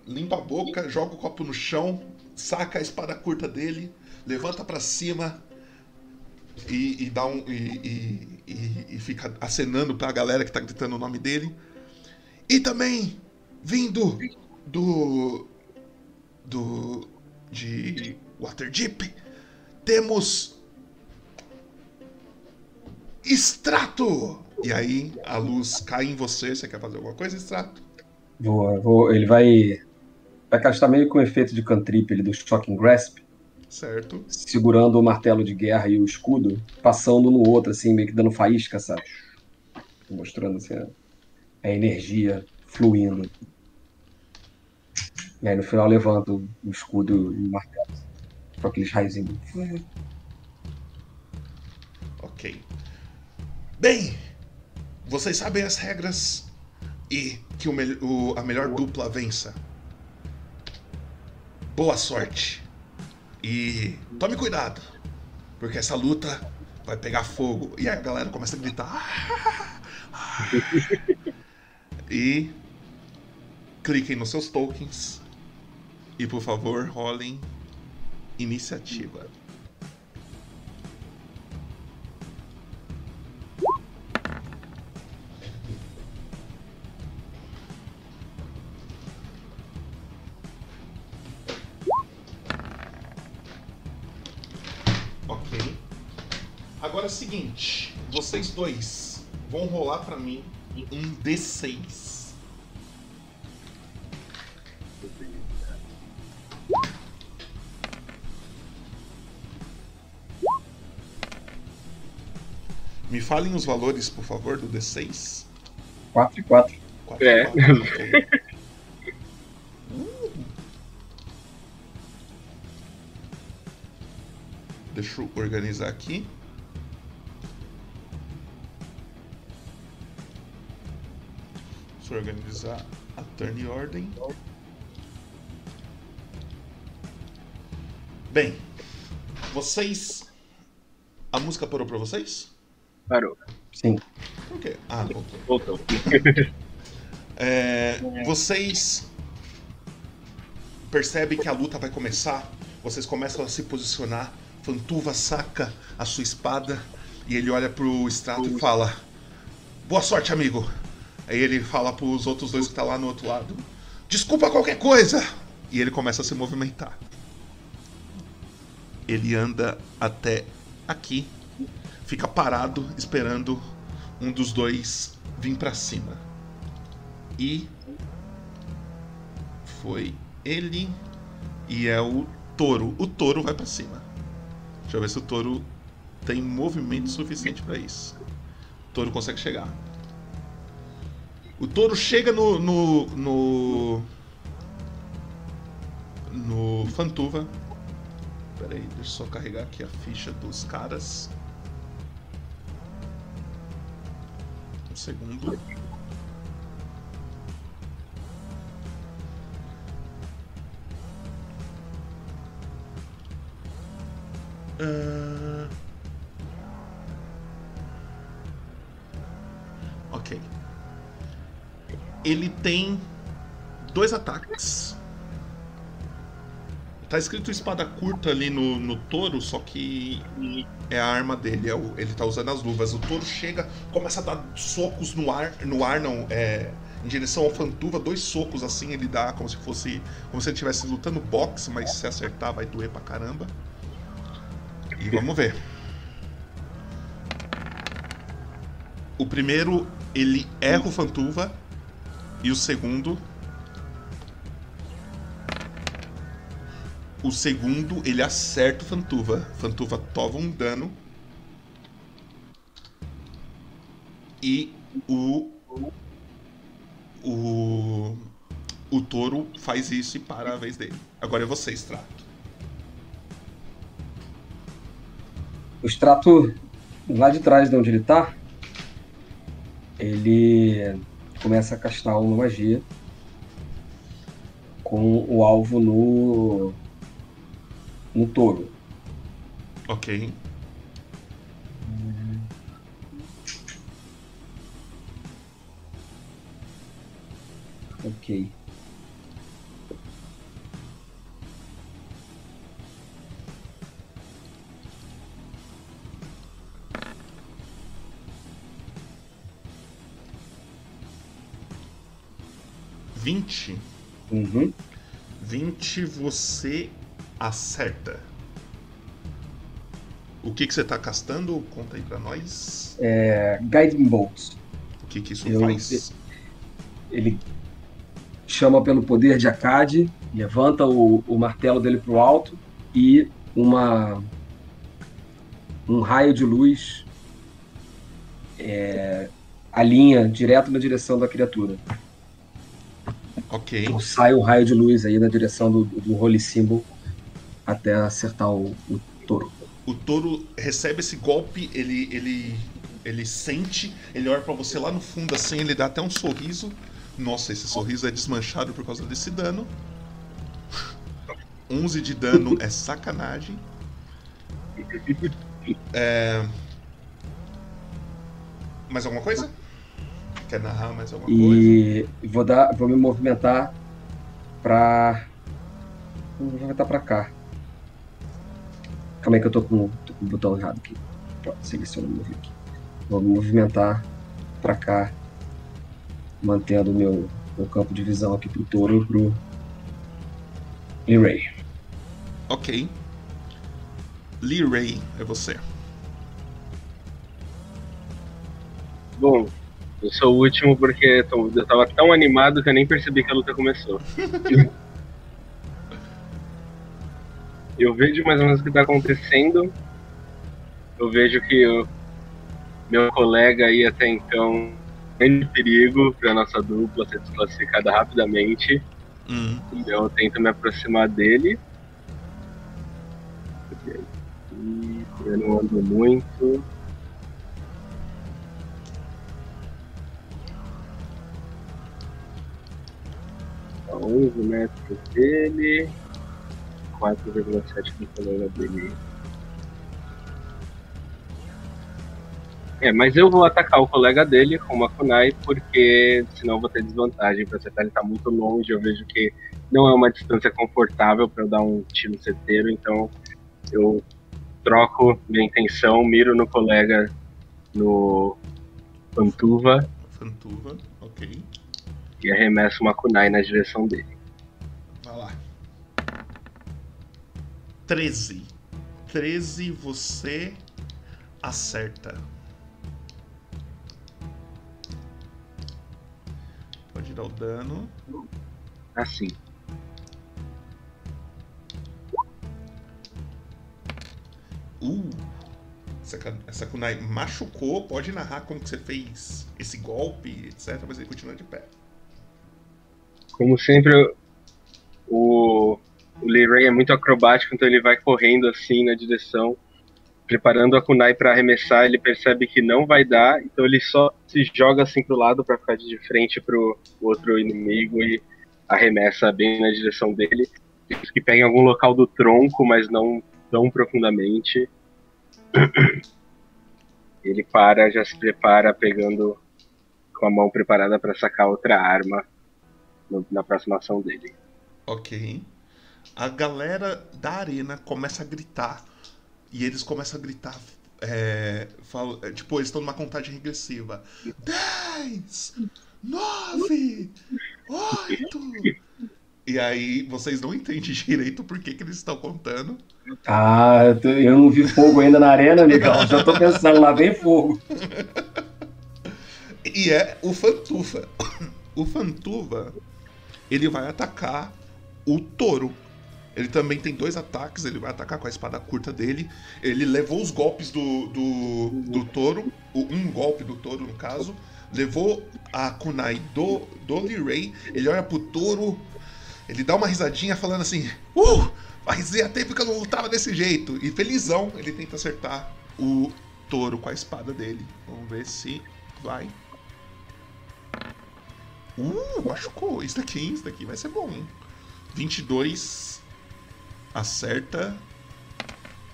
Limpa a boca, joga o copo no chão, saca a espada curta dele, levanta pra cima, e, e dá um e, e- e- fica acenando pra galera que tá gritando o nome dele. E também vindo do do de Waterdeep temos Extrato. E aí a luz cai em você. Você quer fazer alguma coisa, Extrato? Vou, vou- ele vai, vai castar meio com o efeito de cantrip ali do Shocking Grasp, Certo. segurando o martelo de guerra e o escudo, passando um no outro, assim, meio que dando faísca, sabe? Mostrando assim, a, energia fluindo. E aí no final levanta o, o escudo e o martelo. Com aqueles raizinhos. Ok. Bem, vocês sabem as regras e que o mel- o- a melhor dupla vença. Boa sorte. E tome cuidado, porque essa luta vai pegar fogo. E aí a galera começa a gritar. "Ah, ah." e cliquem nos seus tokens. E por favor, rolem iniciativa. Ok. Agora é o seguinte, vocês dois vão rolar pra mim um D6. Me falem os valores, por favor, do D6. 4 e 4. 4 É. ok. Uh. Deixa eu organizar aqui. Deixa eu organizar a turn ordem. Bem, vocês. A música parou pra vocês? Parou. Sim. Por quê? Ah, voltou. Voltou. É, vocês percebem que a luta vai começar. Vocês começam a se posicionar. Fantuva saca a sua espada e ele olha pro Strato e fala: Boa sorte, amigo. Aí ele fala pros outros dois que tá lá no outro lado: Desculpa qualquer coisa. E ele começa a se movimentar. Ele anda até aqui, fica parado esperando um dos dois vir pra cima. E foi ele e é o touro. O touro vai pra cima. Deixa eu ver se o touro tem movimento suficiente pra isso. O touro consegue chegar. O touro chega no no no, no Fantuva. Pera aí, deixa eu só carregar aqui a ficha dos caras. Segundo. Ah. Ok. Ele tem dois ataques. Tá escrito espada curta ali no, no touro, só que é a arma dele, é o- ele tá usando as luvas. O touro chega, começa a dar socos no ar, no ar não, é, em direção ao Fantuva, dois socos assim, ele dá como se fosse, como se ele estivesse lutando boxe, mas se acertar vai doer pra caramba. E vamos ver. O primeiro, ele erra o Fantuva. E o segundo. O segundo, ele acerta o Fantuva. Fantuva toma um dano. E o. O. O touro faz isso e para a vez dele. Agora é você, Strato. O extrato lá de trás de onde ele tá, ele começa a castar uma magia com o alvo no no touro. Ok. Ok. Vinte. Uhum. 20 você acerta. O que, que você tá castando? Conta aí pra nós. É, Guiding Bolt. O que, que isso Eu- faz? Ele chama pelo poder de Akkad, levanta o, o martelo dele pro alto e uma um raio de luz é, alinha direto na direção da criatura. Ok. Então sai um raio de luz aí na direção do, do Holy Symbol até acertar o, o touro. O touro recebe esse golpe, ele, ele, ele sente, ele olha pra você lá no fundo assim, ele dá até um sorriso. Nossa, esse sorriso é desmanchado por causa desse dano. 11 de dano é sacanagem. É... Mais alguma coisa? Quer narrar mais alguma coisa? E vou dar, vou me movimentar pra. Vou movimentar pra cá. Calma aí que eu tô com, tô com o botão errado aqui. Pronto, seleciona o mover aqui. Vou me movimentar pra cá, mantendo o meu, meu campo de visão aqui pro touro e pro Lee Ray. Ok. Lee Ray, é você. Bom, eu sou o último porque eu tava tão animado que eu nem percebi que a luta começou. eu vejo mais ou menos o que tá acontecendo. Eu vejo que meu colega aí até então grande perigo para nossa dupla ser desclassificada rapidamente. Uhum. Então eu tento me aproximar dele. Eu não ando muito. A 11 metros dele. 4,7 do colega dele. É, mas eu vou atacar o colega dele com uma kunai, porque senão vou ter desvantagem para acertar. Ele tá muito longe, eu vejo que não é uma distância confortável para eu dar um tiro certeiro, então eu troco minha intenção, miro no colega no Fantuva. Fantuva, ok. E arremesso uma kunai na direção dele. Vai lá. 13. 13 você acerta. Pode dar o dano. Assim. Uh! Essa, essa kunai machucou. Pode narrar como que você fez esse golpe, etc. Mas ele continua de pé. Como sempre, o, o Lee Ray é muito acrobático, então ele vai correndo assim na direção preparando a kunai para arremessar, ele percebe que não vai dar, então ele só se joga assim pro lado para ficar de frente pro outro inimigo e arremessa bem na direção dele. Que pega em algum local do tronco, mas não tão profundamente. Ele para, já se prepara, pegando com a mão preparada para sacar outra arma na próxima ação dele. Ok. A galera da arena começa a gritar e eles começam a gritar. É, é, tipo, eles estão numa contagem regressiva. 10, 9, 8. E aí vocês não entendem direito por que, que eles estão contando. Ah, eu não vi fogo ainda na arena, amigão. Já tô pensando, lá vem fogo. E é o Fantufa. O Fantuva, ele vai atacar o touro. Ele também tem dois ataques, ele vai atacar com a espada curta dele. Ele levou os golpes do, do, do touro, um golpe do touro no caso. Levou a kunai do, do Lee Ray. Ele olha pro touro, ele dá uma risadinha falando assim: Uh! Fazia tempo que eu não lutava desse jeito. E felizão, ele tenta acertar o touro com a espada dele. Vamos ver se vai. Uh, machucou. Isso daqui, isso daqui vai ser bom, hein? 22 acerta.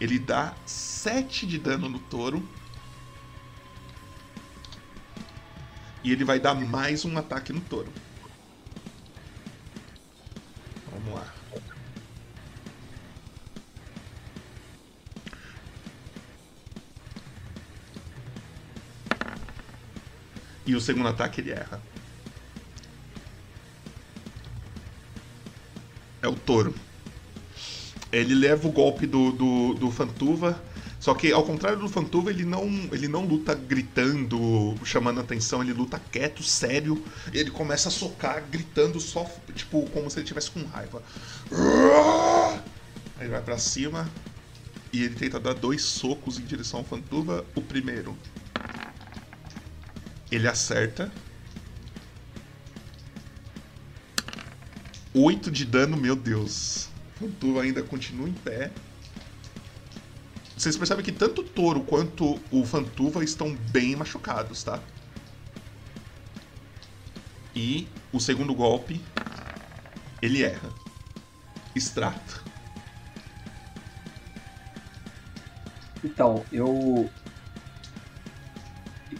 Ele dá 7 de dano no touro. E ele vai dar mais um ataque no touro. Vamos lá. E o segundo ataque ele erra. É o touro ele leva o golpe do, do, do Fantuva. Só que, ao contrário do Fantuva, ele não, ele não luta gritando, chamando atenção, ele luta quieto, sério. Ele começa a socar, gritando só, tipo, como se ele tivesse com raiva. Aí ele vai pra cima e ele tenta dar dois socos em direção ao Fantuva. O primeiro, ele acerta. 8 de dano, meu Deus. Tu ainda continua em pé. Vocês percebem que tanto o touro quanto o Fantuva estão bem machucados, tá? E o segundo golpe, ele erra. Extrato. Então, eu.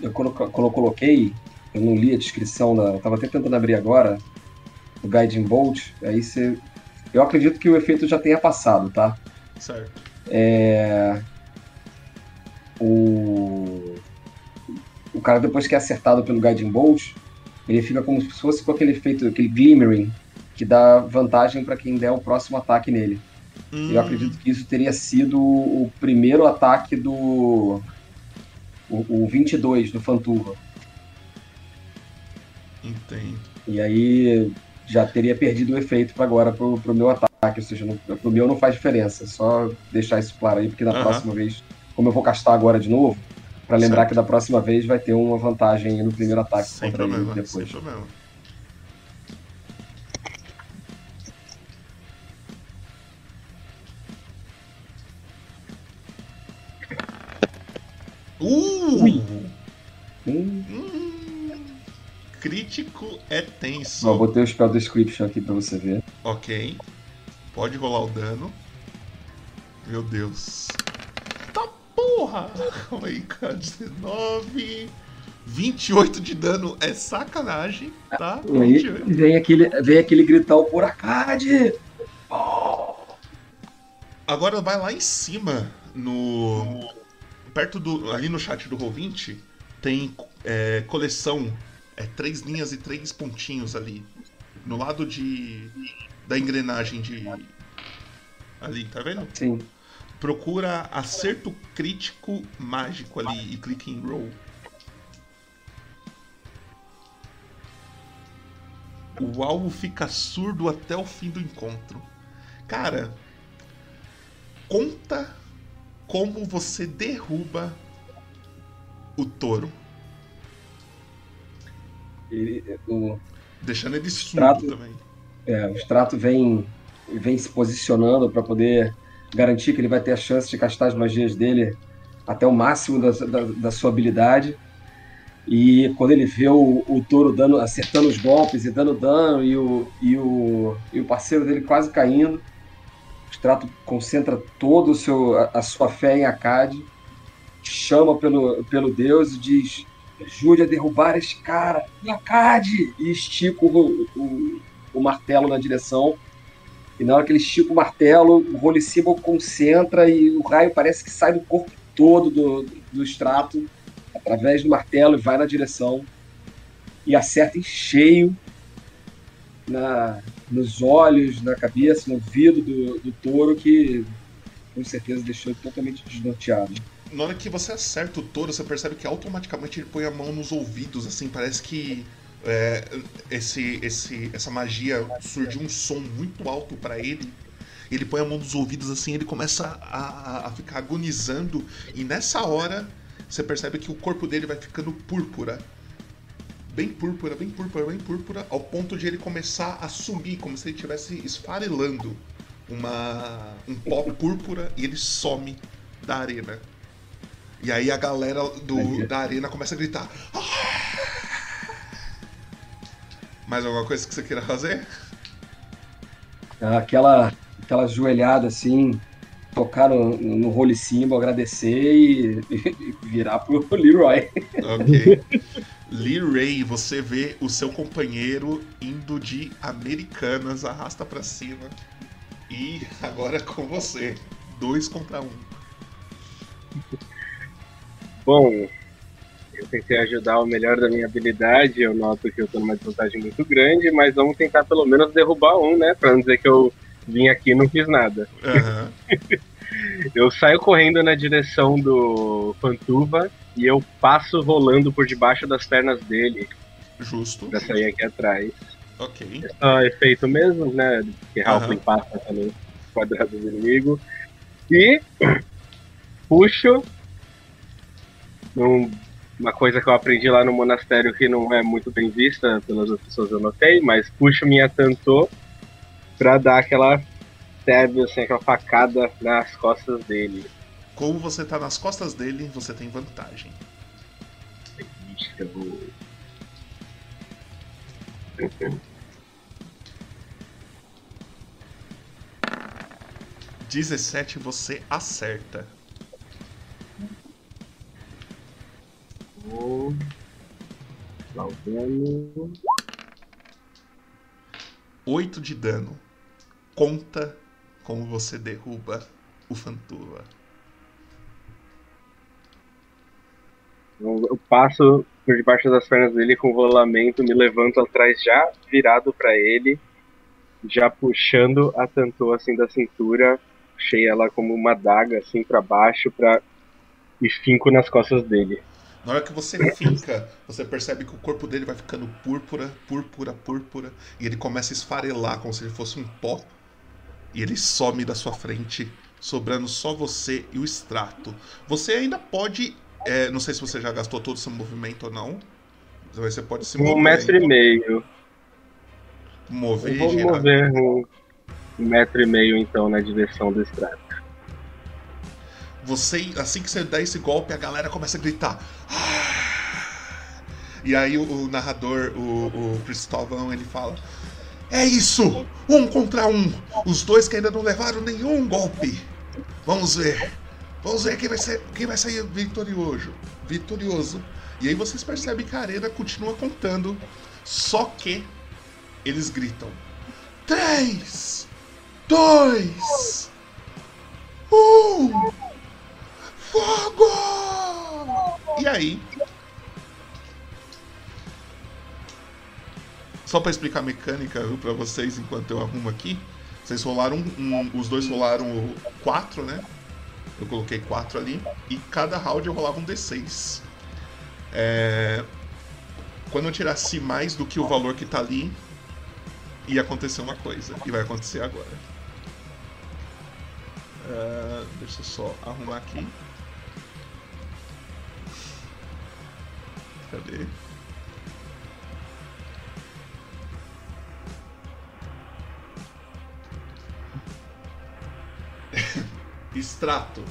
eu quando, quando eu coloquei, eu não li a descrição da. Eu tava até tentando abrir agora, o Guiding Bolt, aí você eu acredito que o efeito já tenha passado, tá? Certo. É... O... o cara, depois que é acertado pelo Guiding Bolt, ele fica como se fosse com aquele efeito, aquele glimmering, que dá vantagem para quem der o próximo ataque nele. Hum. Eu acredito que isso teria sido o primeiro ataque do. O, o 22 do Fantuva. Entendo. E aí já teria perdido o efeito para agora pro, pro meu ataque, ou seja, no, pro meu não faz diferença, só deixar isso claro aí, porque na Aham. próxima vez, como eu vou castar agora de novo, para lembrar Certo. que da próxima vez vai ter uma vantagem no primeiro ataque Sem contra ele problema, sem depois. problema. Uh! Hum, Hum, crítico é tenso. ó, botei o spell description aqui para você ver. Ok. Pode rolar o dano. Meu Deus. Tá porra! Calma aí, cara. 19. 28 de dano é sacanagem, tá? E aí 28. vem aquele, vem aquele gritão por Arcade! Agora vai lá em cima, no. Perto do. Ali no chat do Roll20, tem é, coleção. É três linhas e três pontinhos ali. No lado de. Da engrenagem de. Ali, tá vendo? Sim. Procura acerto crítico mágico ali e clique em roll. O alvo fica surdo até o fim do encontro. Cara, conta como você derruba o touro, Ele- o, deixando ele surdo Trato. também. é, o extrato vem, vem se posicionando para poder garantir que ele vai ter a chance de castar as magias dele até o máximo da, da, da sua habilidade. E quando ele vê o, o touro dando, acertando os golpes e dando dano e o, e o, e o parceiro dele quase caindo, o extrato concentra todo o seu, a, a sua fé em Akkad, chama pelo, pelo deus e diz: ajude a derrubar esse cara, Akkad! E estica o, o, o martelo na direção. E na hora que ele estica o martelo, o Rolissimo concentra e o raio parece que sai do corpo todo do, do extrato, através do martelo, e vai na direção. E acerta em cheio na, nos olhos, na cabeça, no ouvido do, do touro, que com certeza deixou totalmente desnorteado. Na hora que você acerta o touro, você percebe que automaticamente ele põe a mão nos ouvidos, assim, parece que é, esse, esse, essa magia surgiu um som muito alto pra ele. Ele põe a mão nos ouvidos assim, ele começa a, a- a ficar agonizando, e nessa hora você percebe que o corpo dele vai ficando púrpura. Bem púrpura, bem púrpura, bem púrpura, ao ponto de ele começar a sumir, como se ele estivesse esfarelando uma, um pó púrpura e ele some da arena. E aí a galera do, da arena começa a gritar. Mais alguma coisa que você queira fazer? Aquela, aquela joelhada assim, tocar no, no role symbol, agradecer e, e virar pro Leroy. Ok. Lee Ray, você vê o seu companheiro indo de Americanas, arrasta pra cima. E agora é com você. Dois contra um. Bom, eu tentei ajudar o melhor da minha habilidade, eu noto que eu tô numa desvantagem muito grande, mas vamos tentar pelo menos derrubar um, né? Pra não dizer que eu vim aqui e não fiz nada. Aham. Eu saio correndo na direção do Pantuva e eu passo rolando por debaixo das pernas dele Justo. pra sair aqui atrás. Ok. É só efeito mesmo, né? Que Halfling Aham. passa também quadrado do inimigo. E puxo um- uma coisa que eu aprendi lá no monastério que não é muito bem vista pelas pessoas eu notei, mas puxo minha tantô pra dar aquela stab, assim, aquela facada nas costas dele. Como você tá nas costas dele, você tem vantagem. 17 você acerta. Vou dar o dano. 8 de dano. Conta como você derruba o Fantuva. Eu passo por debaixo das pernas dele com rolamento, me levanto atrás já virado pra ele, já puxando a tantô assim da cintura, puxei ela como uma daga assim pra baixo pra e finco nas costas dele. Na hora que você finca, você percebe que o corpo dele vai ficando púrpura, púrpura, púrpura, e ele começa a esfarelar como se ele fosse um pó. E ele some da sua frente, sobrando só você e o extrato. Você ainda pode. é, não sei se você já gastou todo o seu movimento ou não. Mas você pode se mover. Um metro e meio. Mover Eu vou girar. mover um, um metro e meio então na direção do extrato. Você, assim que você dá esse golpe, a galera começa a gritar. "Ah!" E aí o, o narrador, o, o Cristóvão, ele fala: É isso! Um contra um! Os dois que ainda não levaram nenhum golpe! Vamos ver! Vamos ver quem vai, ser, quem vai sair vitorioso. Vitorioso. E aí vocês percebem que a arena continua contando. Só que eles gritam: Três! Dois! Um! Fogo! E aí? Só pra explicar a mecânica pra vocês enquanto eu arrumo aqui. Vocês rolaram um, os dois rolaram 4, né? Eu coloquei 4 ali. E cada round eu rolava um D6. É, Quando eu tirasse mais do que o valor que tá ali, ia acontecer uma coisa. E vai acontecer agora. É, Deixa eu só arrumar aqui. Cadê? Extrato.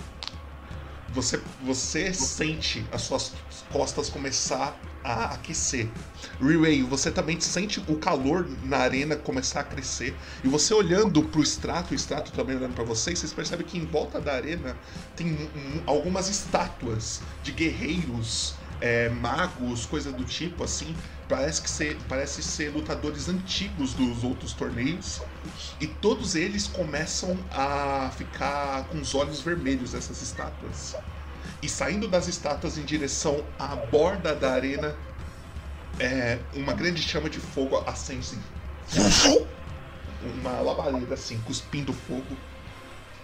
Você, você sente as suas costas começar a aquecer. Rirei, você também sente o calor na arena começar a crescer. E você olhando pro extrato, o extrato também olhando para vocês, vocês percebem que em volta da arena tem um- algumas estátuas de guerreiros, é, magos, coisa do tipo assim. Parece que ser, parece ser lutadores antigos dos outros torneios. E todos eles começam a ficar com os olhos vermelhos, essas estátuas. E saindo das estátuas em direção à borda da arena, é, uma grande chama de fogo acende. Uma labareda assim, cuspindo fogo.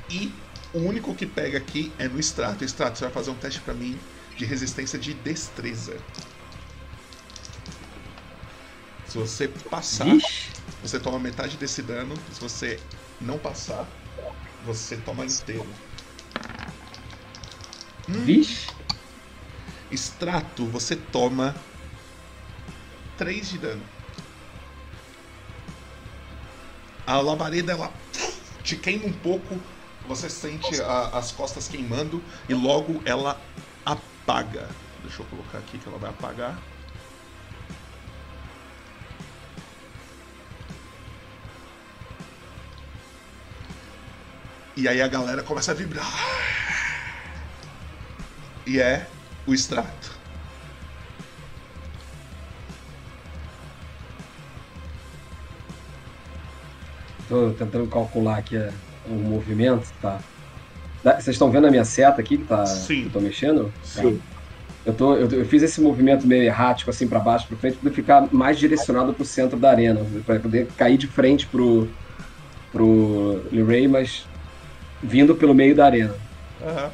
E o único que pega aqui é no extrato. Extrato, você vai fazer um teste pra mim de resistência de destreza. Se você passar, Vixe. você toma metade desse dano. Se você não passar, você toma inteiro. Vixe. Extrato, você toma 3 de dano. A labareda ela te queima um pouco, você sente a- as costas queimando e logo ela apaga. Deixa eu colocar aqui que ela vai apagar. E aí a galera começa a vibrar. E é o extrato. Tô tentando calcular aqui é, o movimento, tá? Vocês estão vendo a minha seta aqui que, tá, Sim. que eu tô mexendo? Sim. Eu, tô, eu, eu fiz esse movimento meio errático, assim, pra baixo, pra frente, pra poder ficar mais direcionado pro centro da arena, pra poder cair de frente pro, pro Liray, mas vindo pelo meio da arena. Aham.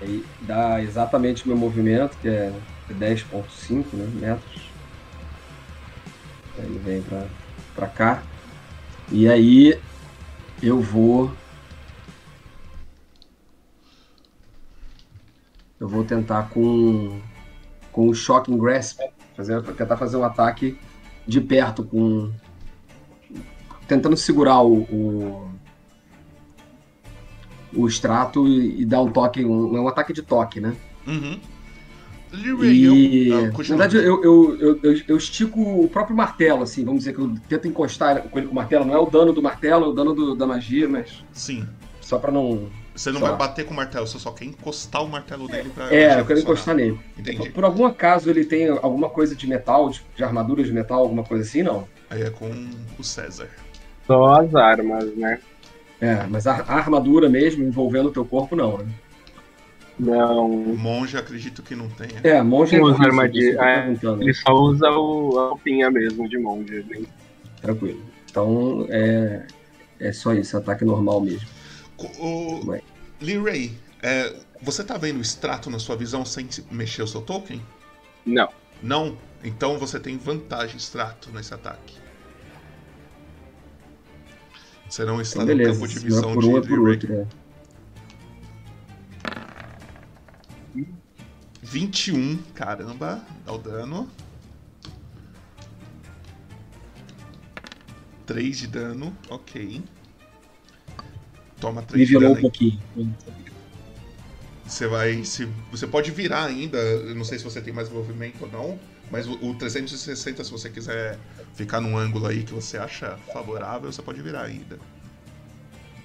Aí dá exatamente o meu movimento, que é 10.5 né, metros. Aí ele vem pra cá. E aí eu vou. Eu vou tentar com, com o Shocking Grasp. Fazer, tentar fazer um ataque de perto com. Tentando segurar o, o, o extrato e, e dar um toque. Um, um ataque de toque, né? Uhum. E, eu. Ah, na verdade, eu, eu, eu, eu, eu estico o próprio martelo, assim, vamos dizer que eu tento encostar com ele com o martelo. Não é o dano do martelo, é o dano do- da magia, mas Sim. só pra não. Você não Só. vai bater com o martelo, você só quer encostar o martelo dele pra. É, eu quero funcionar. encostar nele. Entendi. Por algum acaso ele tem alguma coisa de metal, de, de armadura de metal, alguma coisa assim? Não. Aí é com o César. Só as armas, né? É, mas a, a armadura mesmo envolvendo o teu corpo, não, né? Não. Monge acredito que não tenha. É, monge é Usa armadilha, é, perguntando. Ele só usa o, a roupinha mesmo de monge. né? Tranquilo. Então é, é só isso, ataque normal mesmo. O Vai. Liray, É, você tá vendo o extrato na sua visão sem mexer o seu token? Não. Não? Então você tem vantagem extrato nesse ataque. Você não está Então, no campo de Se visão não é por de um, é por Lee Ray. outro. É. 21, caramba, dá o dano. 3 de dano, ok. Toma 3 de Nivelou dano um aí. pouquinho. Você vai. Se, você pode virar ainda. Eu não sei se você tem mais movimento ou não. Mas o, o 360, se você quiser ficar num ângulo aí que você acha favorável, você pode virar ainda.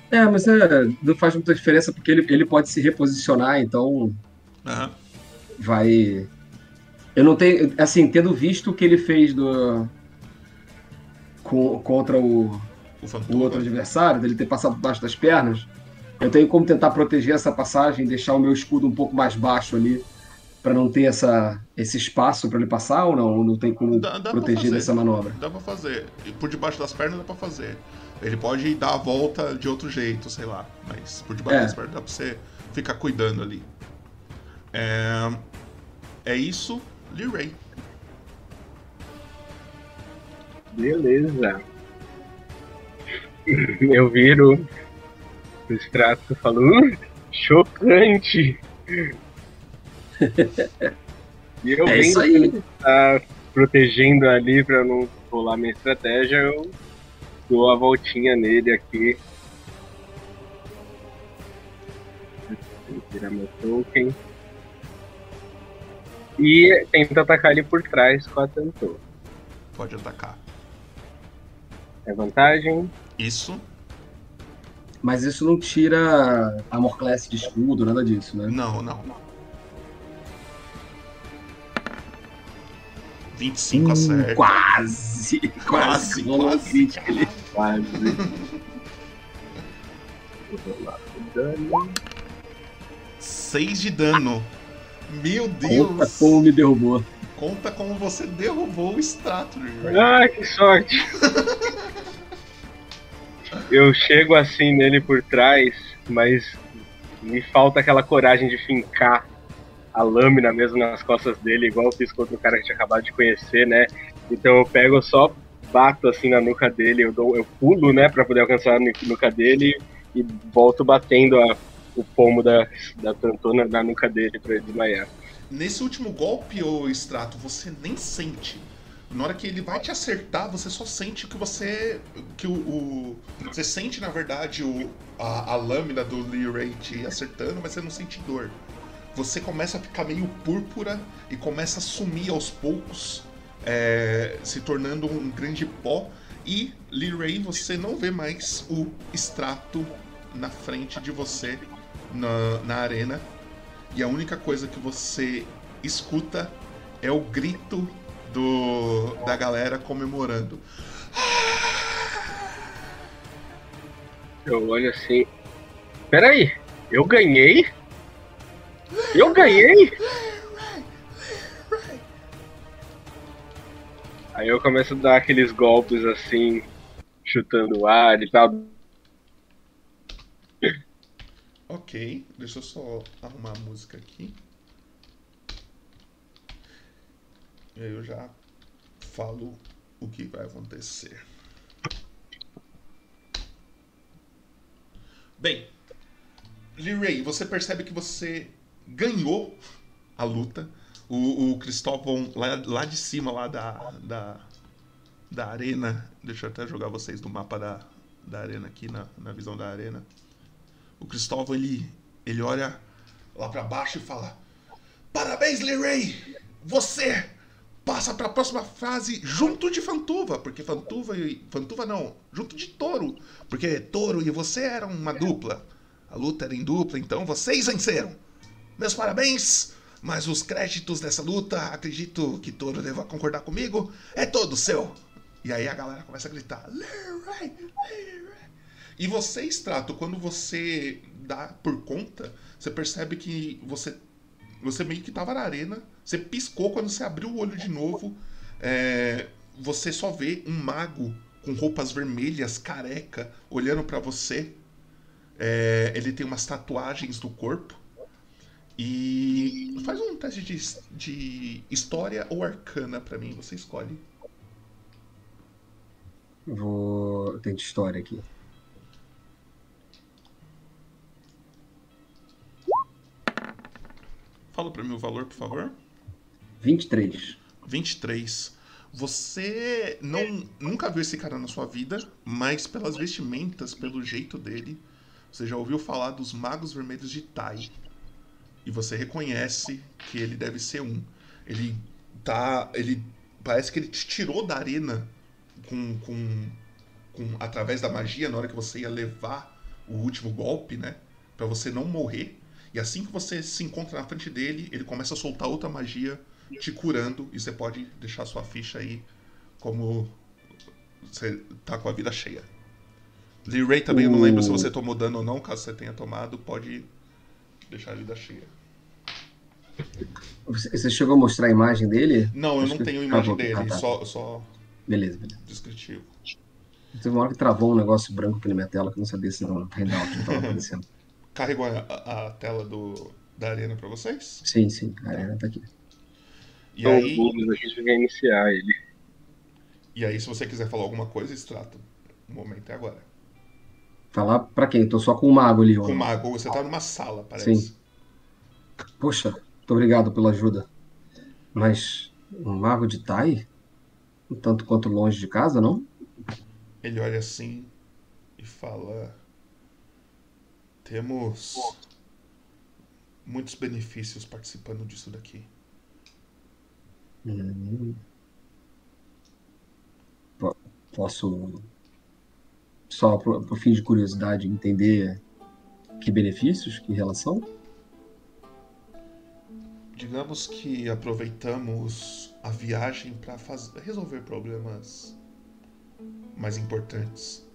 É, mas é, não faz muita diferença porque ele, ele pode se reposicionar, então Aham. Vai. Eu não tenho. Assim, tendo visto o que ele fez do. com- contra o, O o outro adversário, dele ter passado por baixo das pernas, eu tenho como tentar proteger essa passagem, deixar o meu escudo um pouco mais baixo ali, pra não ter essa, esse espaço pra ele passar ou não? Não tem como Dá- dá proteger dessa manobra? Dá pra fazer. E por debaixo das pernas dá pra fazer. Ele pode dar a volta de outro jeito, sei lá. Mas por debaixo É. das pernas dá pra você ficar cuidando ali. É, é isso, Lee Ray. Beleza. Eu viro o extrato e falo, "Hum, chocante. e eu É vendo isso que aí. ele tá protegendo ali pra não rolar minha estratégia, eu dou a voltinha nele aqui. Vou tirar meu token. E tento atacar ele por trás com a Tantou. Pode atacar. É vantagem? Isso. Mas isso não tira Armor Class de escudo, nada disso, né? Não, não. 25 Hum, acerta. Quase! Quase, Quase! Quase. ali. Quase. Vou rolar o dano. 6 de dano. Meu Conta Deus! como me derrubou. Conta como você derrubou o Ray. Ah, que sorte! Eu chego assim nele por trás, mas me falta aquela coragem de fincar a lâmina mesmo nas costas dele, igual eu fiz contra o cara que tinha acabado de conhecer, né? Então eu pego, eu só bato assim na nuca dele, eu, dou, eu pulo, né, pra poder alcançar a nu- nuca dele e volto batendo a- o pomo da, da tantona na nuca dele pra ele desmaiar. Nesse último golpe, ô extrato, você nem sente. Na hora que ele vai te acertar, você só sente que você. que o. o- você sente, na verdade, o, a, a lâmina do Lee Ray te acertando, mas você não sente dor. Você começa a ficar meio púrpura e começa a sumir aos poucos, é, se tornando um grande pó. E, Lee Ray, você não vê mais o extrato na frente de você na, na arena. E a única coisa que você escuta é o grito do, da galera comemorando. Eu olho assim. Peraí, eu ganhei? Eu ganhei? Aí eu começo a dar aqueles golpes assim, chutando o ar e tal. Ok, deixa eu só arrumar a música aqui. E aí eu já falo o que vai acontecer. Bem, Lee Ray, você percebe que você ganhou a luta. O, o Cristóvão lá, lá de cima, lá da, da, da arena. Deixa eu até jogar vocês no mapa da, da arena aqui, na, na visão da arena. O Cristóvão, ele, ele olha lá pra baixo e fala: Parabéns, Lee Ray! Você passa pra próxima fase junto de Fantuva, porque Fantuva e. Fantuva não, junto de Touro, porque Touro e você eram uma dupla. A luta era em dupla, então vocês venceram. Meus parabéns, mas os créditos dessa luta, acredito que Touro deva concordar comigo, é todo seu. E aí a galera começa a gritar: Lee Ray, Lee Ray. E você, Strato, quando você dá por conta, você percebe que você você meio que tava na arena, você piscou quando você abriu o olho de novo, é, você só vê um mago com roupas vermelhas, careca, olhando pra você. É, ele tem umas tatuagens no corpo E faz um teste de, de história ou arcana pra mim, você escolhe. Vou. Tem de história aqui. Fala pra mim o valor, por favor. 23. 23. Você não nunca viu esse cara na sua vida, mas pelas vestimentas, pelo jeito dele, você já ouviu falar dos Magos Vermelhos de Tai. E você reconhece que ele deve ser um. Ele tá. Ele. Parece que ele te tirou da arena com, com, com. através da magia na hora que você ia levar o último golpe, né? Pra você não morrer. E assim que você se encontra na frente dele, ele começa a soltar outra magia te curando. E você pode deixar sua ficha aí como você tá com a vida cheia. Lee Ray também, eu não lembro se você tomou dano ou não. Caso você tenha tomado, pode deixar a vida cheia. Você chegou a mostrar a imagem dele? Não, eu Acho não tenho imagem dele, ah, tá. só, só. Beleza, beleza. Descritivo. Teve uma hora que travou um negócio branco aqui na minha tela que eu não sabia se era um handout que estava acontecendo. Carregou a, a, tela do, da arena para vocês? Sim, sim, a arena tá aqui. E então, aí. a gente vai iniciar ele. E aí, se você quiser falar alguma coisa, extrato. O momento é agora. Falar pra quem? Tô só com o mago ali. Com o mago, você tá numa sala, parece. Sim. Poxa, muito obrigado pela ajuda. Mas um mago de Tai? Um tanto quanto longe de casa, não? Ele olha assim e fala: Temos muitos benefícios participando disso daqui. Hum. Posso, só por, por fim de curiosidade, entender que benefícios, que relação? digamos que aproveitamos a viagem para resolver problemas mais importantes.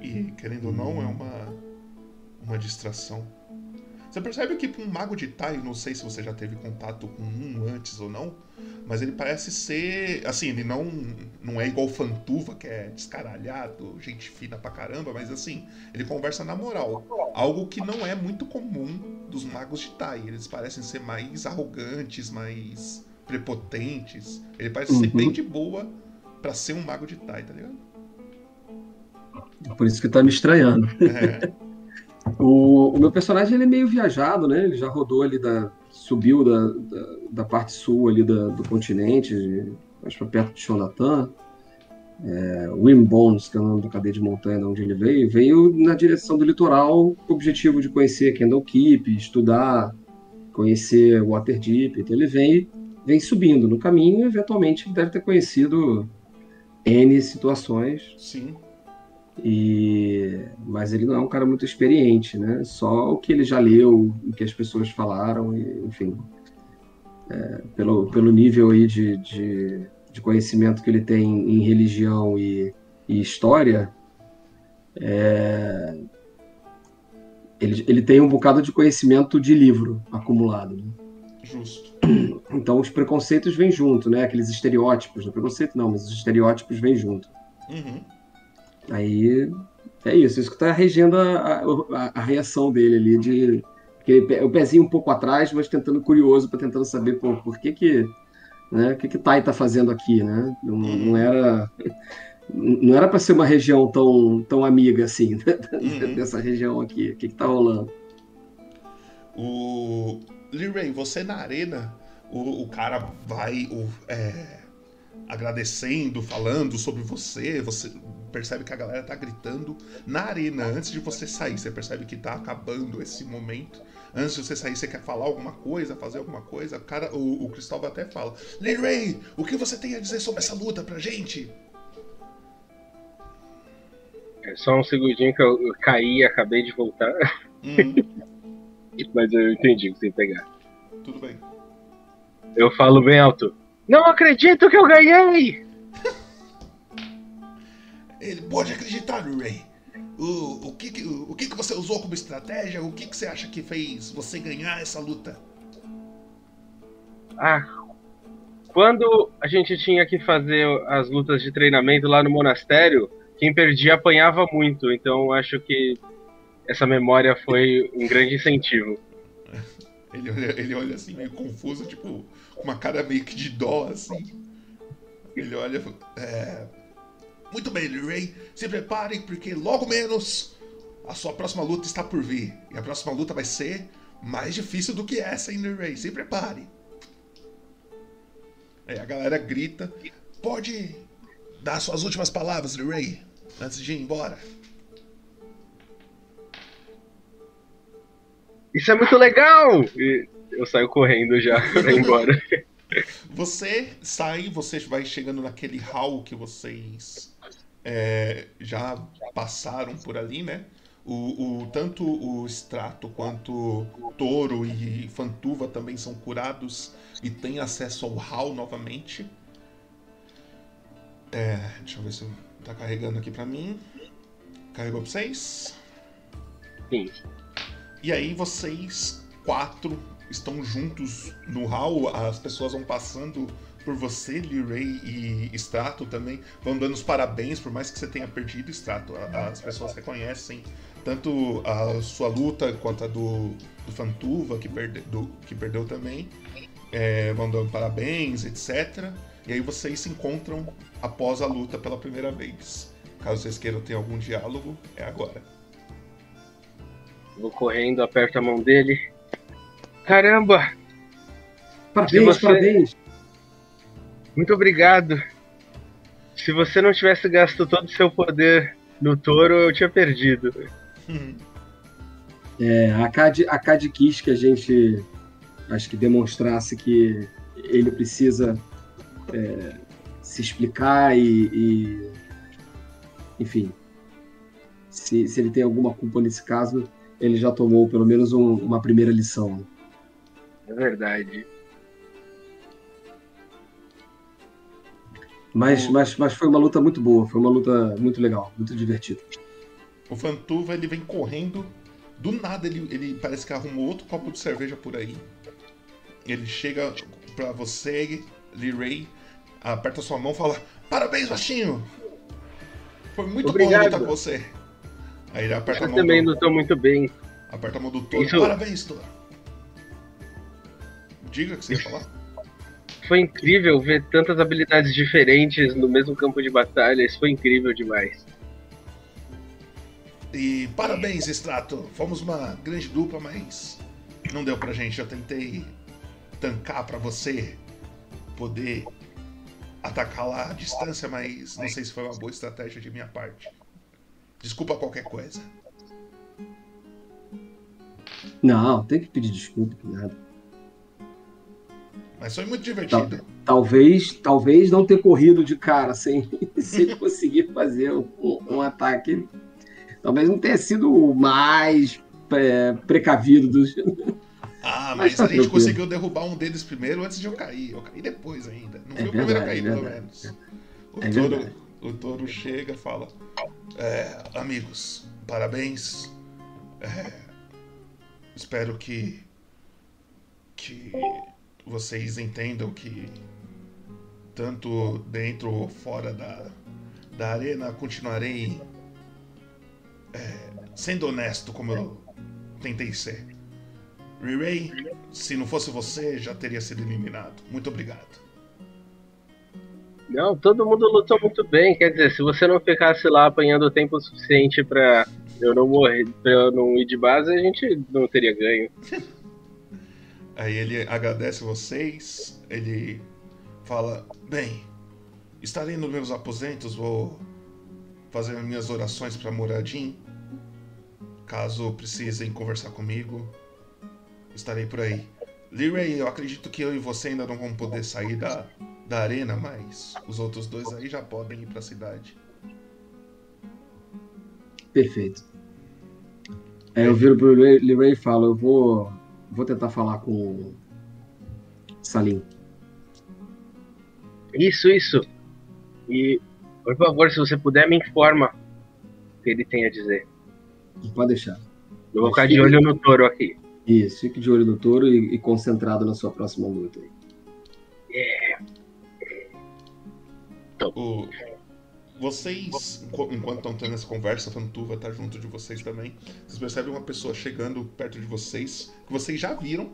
E, querendo ou não, é uma, uma distração. Você percebe que um mago de Tai, não sei se você já teve contato com um antes ou não, mas ele parece ser. Assim, ele não, não é igual Fantuva, que é descaralhado, gente fina pra caramba, mas assim, ele conversa na moral. Algo que não é muito comum dos magos de Tai. Eles parecem ser mais arrogantes, mais prepotentes. Ele parece uhum. ser bem de boa para ser um mago de Tai, tá ligado? Por isso que tá me estranhando. É. O, o, meu personagem ele é meio viajado, né? Ele já rodou ali da. subiu da, da, da parte sul ali da, do continente, acho que perto de Shonatan. É, Wimbones, que é o nome da cadeia de montanha de onde ele veio, veio na direção do litoral com o objetivo de conhecer Kendall Keep, estudar, conhecer Waterdeep. Então ele vem, vem subindo no caminho, eventualmente deve ter conhecido N situações. Sim e, mas ele não é um cara muito experiente, né? Só o que ele já leu, o que as pessoas falaram, e, enfim, é, pelo, pelo nível aí de, de, de, conhecimento que ele tem em religião e, e história, é, ele, ele tem um bocado de conhecimento de livro acumulado. Né? Justo. Então os preconceitos vêm junto, né? Aqueles estereótipos, não preconceito não, mas os estereótipos vêm junto. Uhum. Aí é isso, isso que está regendo a, a, a, reação dele ali, de o pezinho um pouco atrás, mas tentando curioso para tentando saber pô, por que que, né, o que que Tai tá fazendo aqui, né? Não, não era não era para ser uma região tão, tão amiga assim né? uhum. dessa região aqui. O que que tá rolando? O Lee você na arena, o, o cara vai o, é, agradecendo, falando sobre você, você percebe que a galera tá gritando na arena antes de você sair. Você percebe que tá acabando esse momento. Antes de você sair, você quer falar alguma coisa, fazer alguma coisa. O, cara, o, o Cristóvão até fala: Ray, o que você tem a dizer sobre essa luta pra gente? É só um segundinho que eu, eu caí e acabei de voltar. Uhum. Mas eu entendi o que você pegar. Tudo bem. Eu falo bem alto. Não acredito que eu ganhei! Ele pode acreditar, Ray. O, o, que, o, o que, você usou como estratégia? O que, que você acha que fez você ganhar essa luta? Ah, quando a gente tinha que fazer as lutas de treinamento lá no monastério, quem perdia apanhava muito. Então acho que essa memória foi um grande incentivo. Ele olha, ele olha assim, meio confuso, tipo, com uma cara meio que de dó, assim. Ele olha. É... Muito bem, Ray, se preparem, porque logo menos a sua próxima luta está por vir. E a próxima luta vai ser mais difícil do que essa, hein, Ray? Se prepare. Aí a galera grita. Pode dar suas últimas palavras, Ray, antes de ir embora. Isso é muito legal! E eu saio correndo já pra ir embora. Você sai, você vai chegando naquele hall que vocês é, já passaram por ali, né? O, o, tanto o Strato quanto Toro e Fantuva também são curados e têm acesso ao hall novamente. É, deixa eu ver se tá carregando aqui pra mim. Carregou pra vocês? Sim. E aí vocês quatro estão juntos no hall, as pessoas vão passando por você, Liray e Strato também, vão dando os parabéns, por mais que você tenha perdido Strato, as pessoas reconhecem tanto a sua luta quanto a do, do Fantuva, que, perde, do, que perdeu também, é, vão dando parabéns, etc. E aí vocês se encontram após a luta pela primeira vez. Caso vocês queiram ter algum diálogo, é agora. Vou correndo, aperto a mão dele. Caramba! Parabéns, você... parabéns! Muito obrigado. Se você não tivesse gasto todo o seu poder no touro, eu tinha perdido. É, a Cad, a Cad quis que a gente acho que demonstrasse que ele precisa é, se explicar e, e enfim, se, se, ele tem alguma culpa nesse caso, ele já tomou pelo menos um, uma primeira lição. É verdade. Mas, mas, mas foi uma luta muito boa, foi uma luta muito legal, muito divertida. O Fantuva ele vem correndo, do nada ele, ele parece que arrumou outro copo de cerveja por aí. Ele chega pra você, Lee Ray, aperta sua mão e fala: Parabéns, baixinho! Foi muito Obrigado. bom lutar com você. Aí ele aperta Eu a mão. Eu também do... lutou muito bem. Aperta a mão do Toro. Isso... Parabéns, Toro. Diga o que você ia falar. Foi incrível ver tantas habilidades diferentes no mesmo campo de batalha. Isso foi incrível demais. E parabéns, Extrato. Fomos uma grande dupla, mas não deu pra gente. Eu tentei tancar para você poder atacar lá à distância, mas não sei se foi uma boa estratégia de minha parte. Desculpa qualquer coisa. Não, tem que pedir desculpa, nada. Mas foi muito divertido. talvez, talvez não ter corrido de cara sem, sem conseguir fazer um, um, ataque. Talvez não tenha sido o mais é, precavido dos. Ah, mas, mas tá a gente conseguiu derrubar um deles primeiro antes de eu cair. Eu caí depois ainda. Não é fui o primeiro a cair, é pelo menos. O, é touro, o touro chega e fala: é, Amigos, parabéns. É, espero que. que vocês entendam que tanto dentro ou fora da, da arena continuarei é, sendo honesto como eu tentei ser. Ray, se não fosse você, já teria sido eliminado. Muito obrigado. Não, todo mundo lutou muito bem. Quer dizer, se você não ficasse lá apanhando tempo suficiente para eu não morrer, pra eu não ir de base, a gente não teria ganho. Aí ele agradece vocês, ele fala: Bem, estarei nos meus aposentos, vou fazer minhas orações para Muradin. Caso precisem conversar comigo, estarei por aí. Leray, eu acredito que eu e você ainda não vamos poder sair da, da arena, mas os outros dois aí já podem ir para a cidade. Perfeito. É, eu viro pro Leray e falo, eu vou, vou tentar falar com o Salim. Isso, isso. E, por favor, se você puder, me informa o que ele tem a dizer. Pode deixar. Eu vou ficar de olho no touro aqui. Isso, fique de olho no touro e, e concentrado na sua próxima luta. É. O, vocês, enquanto estão tendo essa conversa, a Fantuva tá junto de vocês também. Vocês percebem uma pessoa chegando perto de vocês, que vocês já viram,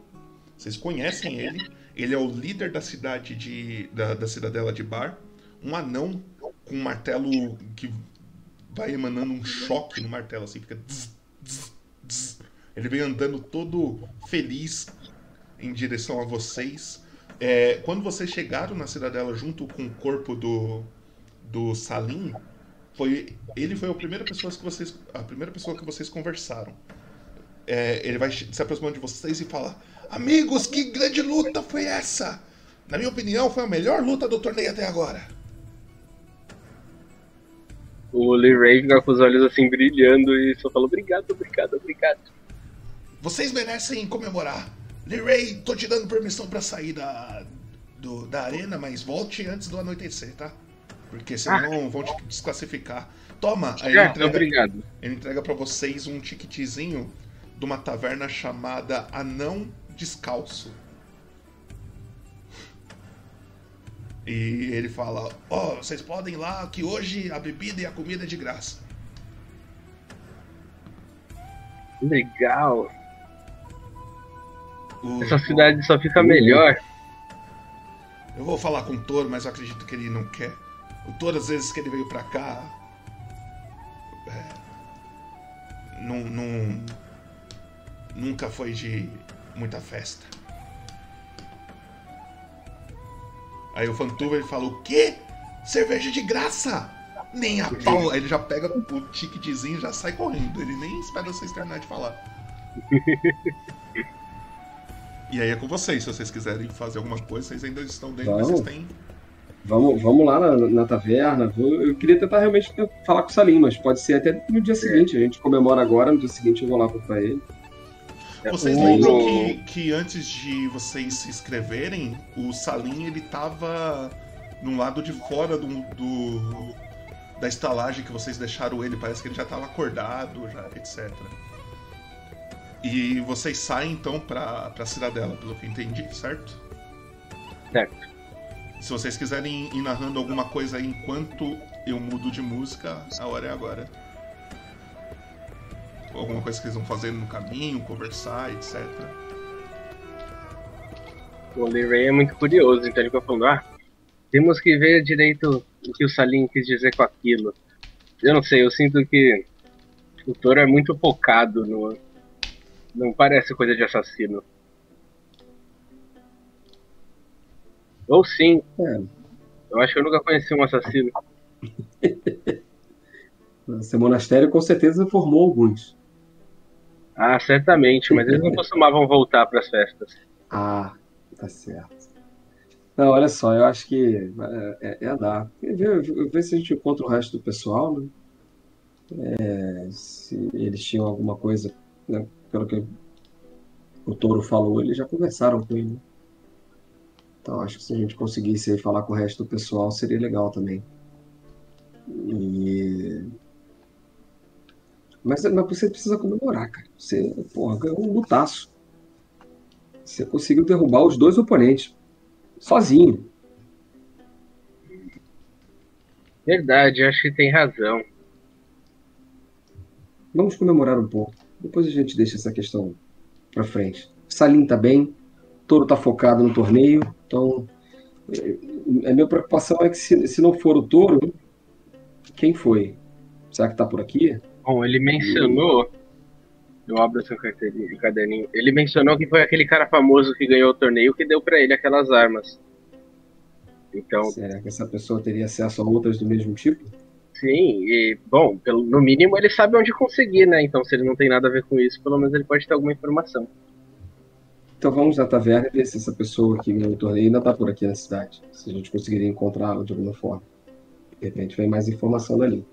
Vocês conhecem ele. Ele é o líder da cidade de. da, da cidadela de Bar. Um anão com um martelo que vai emanando um choque no martelo, assim, fica. Ele vem andando todo feliz em direção a vocês. É, quando vocês chegaram na cidadela junto com o corpo do, do Salim, foi ele foi a primeira pessoa que vocês a primeira pessoa que vocês conversaram. É, ele vai se aproximando de vocês e fala: Amigos, que grande luta foi essa? Na minha opinião, foi a melhor luta do torneio até agora. O Lee Ray fica com os olhos assim brilhando e só fala obrigado, obrigado, obrigado. Vocês merecem comemorar. Lee Ray, tô te dando permissão para sair da, do, da arena, mas volte antes do anoitecer, tá? Porque senão ah. vão te desclassificar. Toma, aí ele entrega, obrigado. Ele entrega para vocês um ticketzinho de uma taverna chamada Anão Descalço. E ele fala: Ó, oh, vocês podem ir lá que hoje a bebida e a comida é de graça. Legal. O, Essa cidade só fica melhor. Eu vou falar com o Toro, mas eu acredito que ele não quer. Toro, às vezes que ele veio pra cá. É, não, não, nunca foi de muita festa. Aí o Fantuva ele fala: O quê? Cerveja de graça! Nem a pau! Aí ele já pega o ticketzinho e já sai correndo. Ele nem espera vocês terminar de falar. e aí é com vocês, se vocês quiserem fazer alguma coisa, vocês ainda estão dentro, mas vocês têm. Vamos, vamos lá na, na taverna. Eu queria tentar realmente falar com o Salim, mas pode ser até no dia seguinte. A gente comemora agora, no dia seguinte eu vou lá pra ele. Vocês lembram que, que antes de vocês se inscreverem, o Salim ele tava no lado de fora do, do, da estalagem que vocês deixaram ele, parece que ele já tava acordado, já, etc. E vocês saem então pra, pra cidadela, pelo que eu entendi, certo? Certo. Se vocês quiserem ir narrando alguma coisa enquanto eu mudo de música, a hora é agora alguma coisa que eles vão fazendo no caminho, conversar, etc. O Ray é muito curioso, então ele fica falando, ah, temos que ver direito o que o Salim quis dizer com aquilo. Eu não sei, eu sinto que o Toro é muito focado no. Não parece coisa de assassino. Ou sim. É. Eu acho que eu nunca conheci um assassino. Esse monastério com certeza formou alguns. Ah, certamente, mas eles não costumavam voltar para as festas. Ah, tá certo. Não, olha só, eu acho que é, é, é dar. Ver se a gente encontra o resto do pessoal, né? É, se eles tinham alguma coisa, né? pelo que o Toro falou, eles já conversaram com ele. Então acho que se a gente conseguisse falar com o resto do pessoal seria legal também. E mas, mas você precisa comemorar, cara. Você, porra, ganhou um lutaço. Você conseguiu derrubar os dois oponentes. Sozinho. Verdade, acho que tem razão. Vamos comemorar um pouco. Depois a gente deixa essa questão pra frente. Salim tá bem, Toro tá focado no torneio, então a minha preocupação é que se, se não for o Toro, quem foi? Será que tá por aqui? Bom, ele mencionou. Eu abro seu caderninho. Ele mencionou que foi aquele cara famoso que ganhou o torneio que deu para ele aquelas armas. Então. Será que essa pessoa teria acesso a outras do mesmo tipo? Sim, e, bom, pelo, no mínimo ele sabe onde conseguir, né? Então, se ele não tem nada a ver com isso, pelo menos ele pode ter alguma informação. Então vamos na taverna e ver se essa pessoa que ganhou o torneio ainda tá por aqui na cidade. Se a gente conseguiria encontrá-la de alguma forma. De repente vem mais informação dali.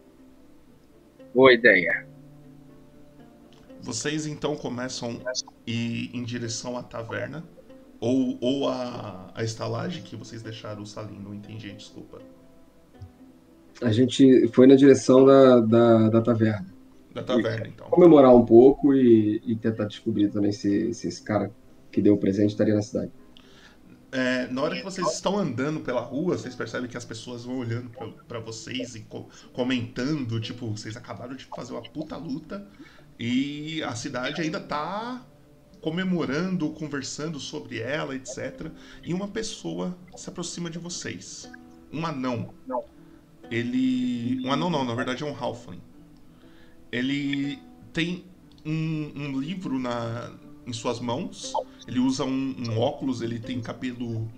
Boa ideia. Vocês então começam a ir em direção à taverna ou, ou a, a estalagem que vocês deixaram o Salim, não entendi, desculpa. A gente foi na direção da, da, da taverna. Da taverna, então. Comemorar um pouco e, e tentar descobrir também se, se esse cara que deu o presente estaria na cidade. É, na hora que vocês estão andando pela rua, vocês percebem que as pessoas vão olhando para vocês e co comentando, tipo, vocês acabaram de fazer uma puta luta e a cidade ainda tá comemorando, conversando sobre ela, etc. E uma pessoa se aproxima de vocês. Um anão. Ele. Um anão não, na verdade é um Halfling. Ele tem um, um livro na, em suas mãos. Ele usa um, um óculos, ele tem cabelo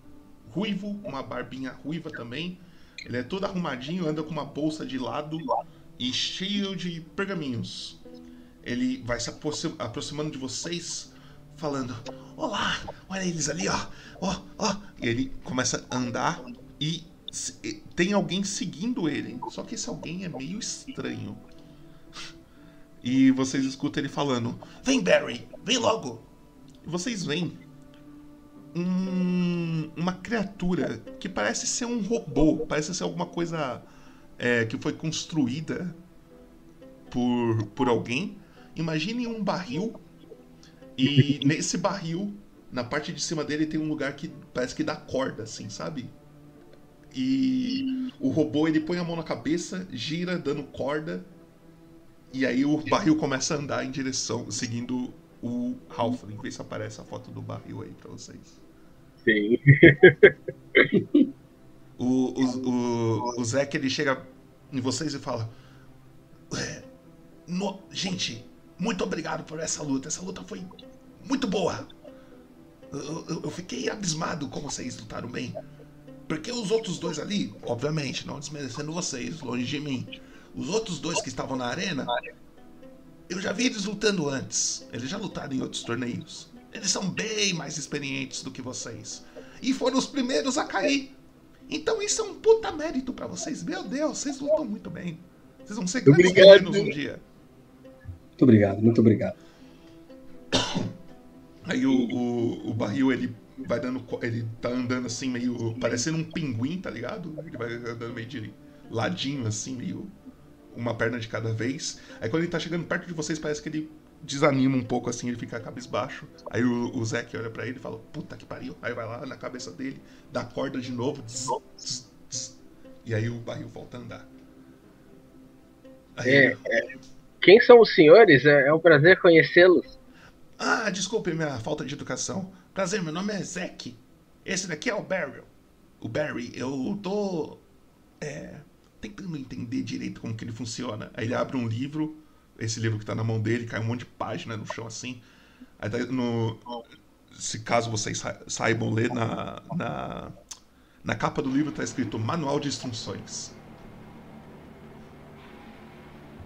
ruivo, uma barbinha ruiva também. Ele é todo arrumadinho, anda com uma bolsa de lado e cheio de pergaminhos. Ele vai se aproximando de vocês, falando: Olá, olha eles ali, ó, ó, ó. E ele começa a andar e tem alguém seguindo ele. Só que esse alguém é meio estranho. E vocês escutam ele falando: Vem, Barry, vem logo. E vocês veem um, uma criatura que parece ser um robô, parece ser alguma coisa é, que foi construída por, por alguém. Imagine um barril e nesse barril, na parte de cima dele tem um lugar que parece que dá corda, assim, sabe? E o robô ele põe a mão na cabeça, gira dando corda e aí o barril começa a andar em direção, seguindo o Halfling. Vê se aparece a foto do barril aí pra vocês. Sim. o, o, o, o Zeke ele chega em vocês e fala: no, Gente, muito obrigado por essa luta. Essa luta foi muito boa. Eu, eu, eu, fiquei abismado como vocês lutaram bem. Porque os outros dois ali, obviamente, não desmerecendo vocês, longe de mim. Os outros dois que estavam na arena, eu já vi eles lutando antes. Eles já lutaram em outros torneios. Eles são bem mais experientes do que vocês. E foram os primeiros a cair. Então isso é um puta mérito para vocês. Meu Deus, vocês lutam muito bem. Vocês vão ser grandes guerreiros um dia. Muito obrigado, muito obrigado. Aí o, o, o barril, ele vai dando. Ele tá andando assim, meio. parecendo um pinguim, tá ligado? Ele vai andando meio de ladinho, assim, meio. Uma perna de cada vez. Aí quando ele tá chegando perto de vocês, parece que ele desanima um pouco assim, ele fica cabisbaixo. Aí o, o Zack olha para ele e fala: Puta que pariu. Aí vai lá na cabeça dele, dá corda de novo. Tss, tss, tss, e aí o barril volta a andar. Aí, é, é, quem são os senhores? É, é um prazer conhecê-los. Ah, desculpe minha falta de educação. Prazer, meu nome é Zack. Esse daqui é o Barry. O Barry, eu tô. É, tentando entender direito como que ele funciona. Aí ele abre um livro esse livro que tá na mão dele, cai um monte de página no chão assim. Aí tá no, se caso vocês saibam ler, na, na, na capa do livro tá escrito Manual de Instruções.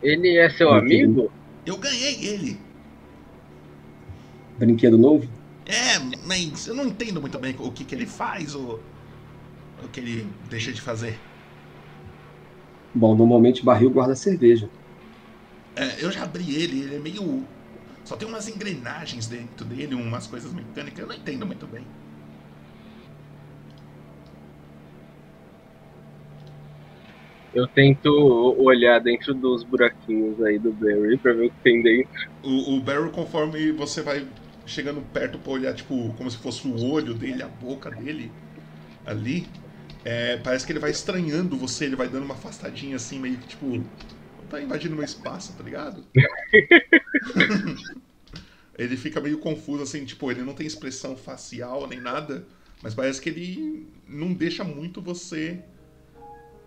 Ele é seu amigo? Eu ganhei ele. Brinquedo novo? É, mas eu não entendo muito bem o que, que ele faz ou o que ele deixa de fazer. Bom, normalmente barril guarda cerveja. É, eu já abri ele, ele é meio. Só tem umas engrenagens dentro dele, umas coisas mecânicas, eu não entendo muito bem. Eu tento olhar dentro dos buraquinhos aí do Barry pra ver o que tem dentro. O, o Barry, conforme você vai chegando perto pra olhar, tipo, como se fosse o olho dele, a boca dele ali, é, parece que ele vai estranhando você, ele vai dando uma afastadinha assim, meio que tipo tá invadindo meu espaço, tá ligado? ele fica meio confuso, assim, tipo, ele não tem expressão facial nem nada, mas parece que ele não deixa muito você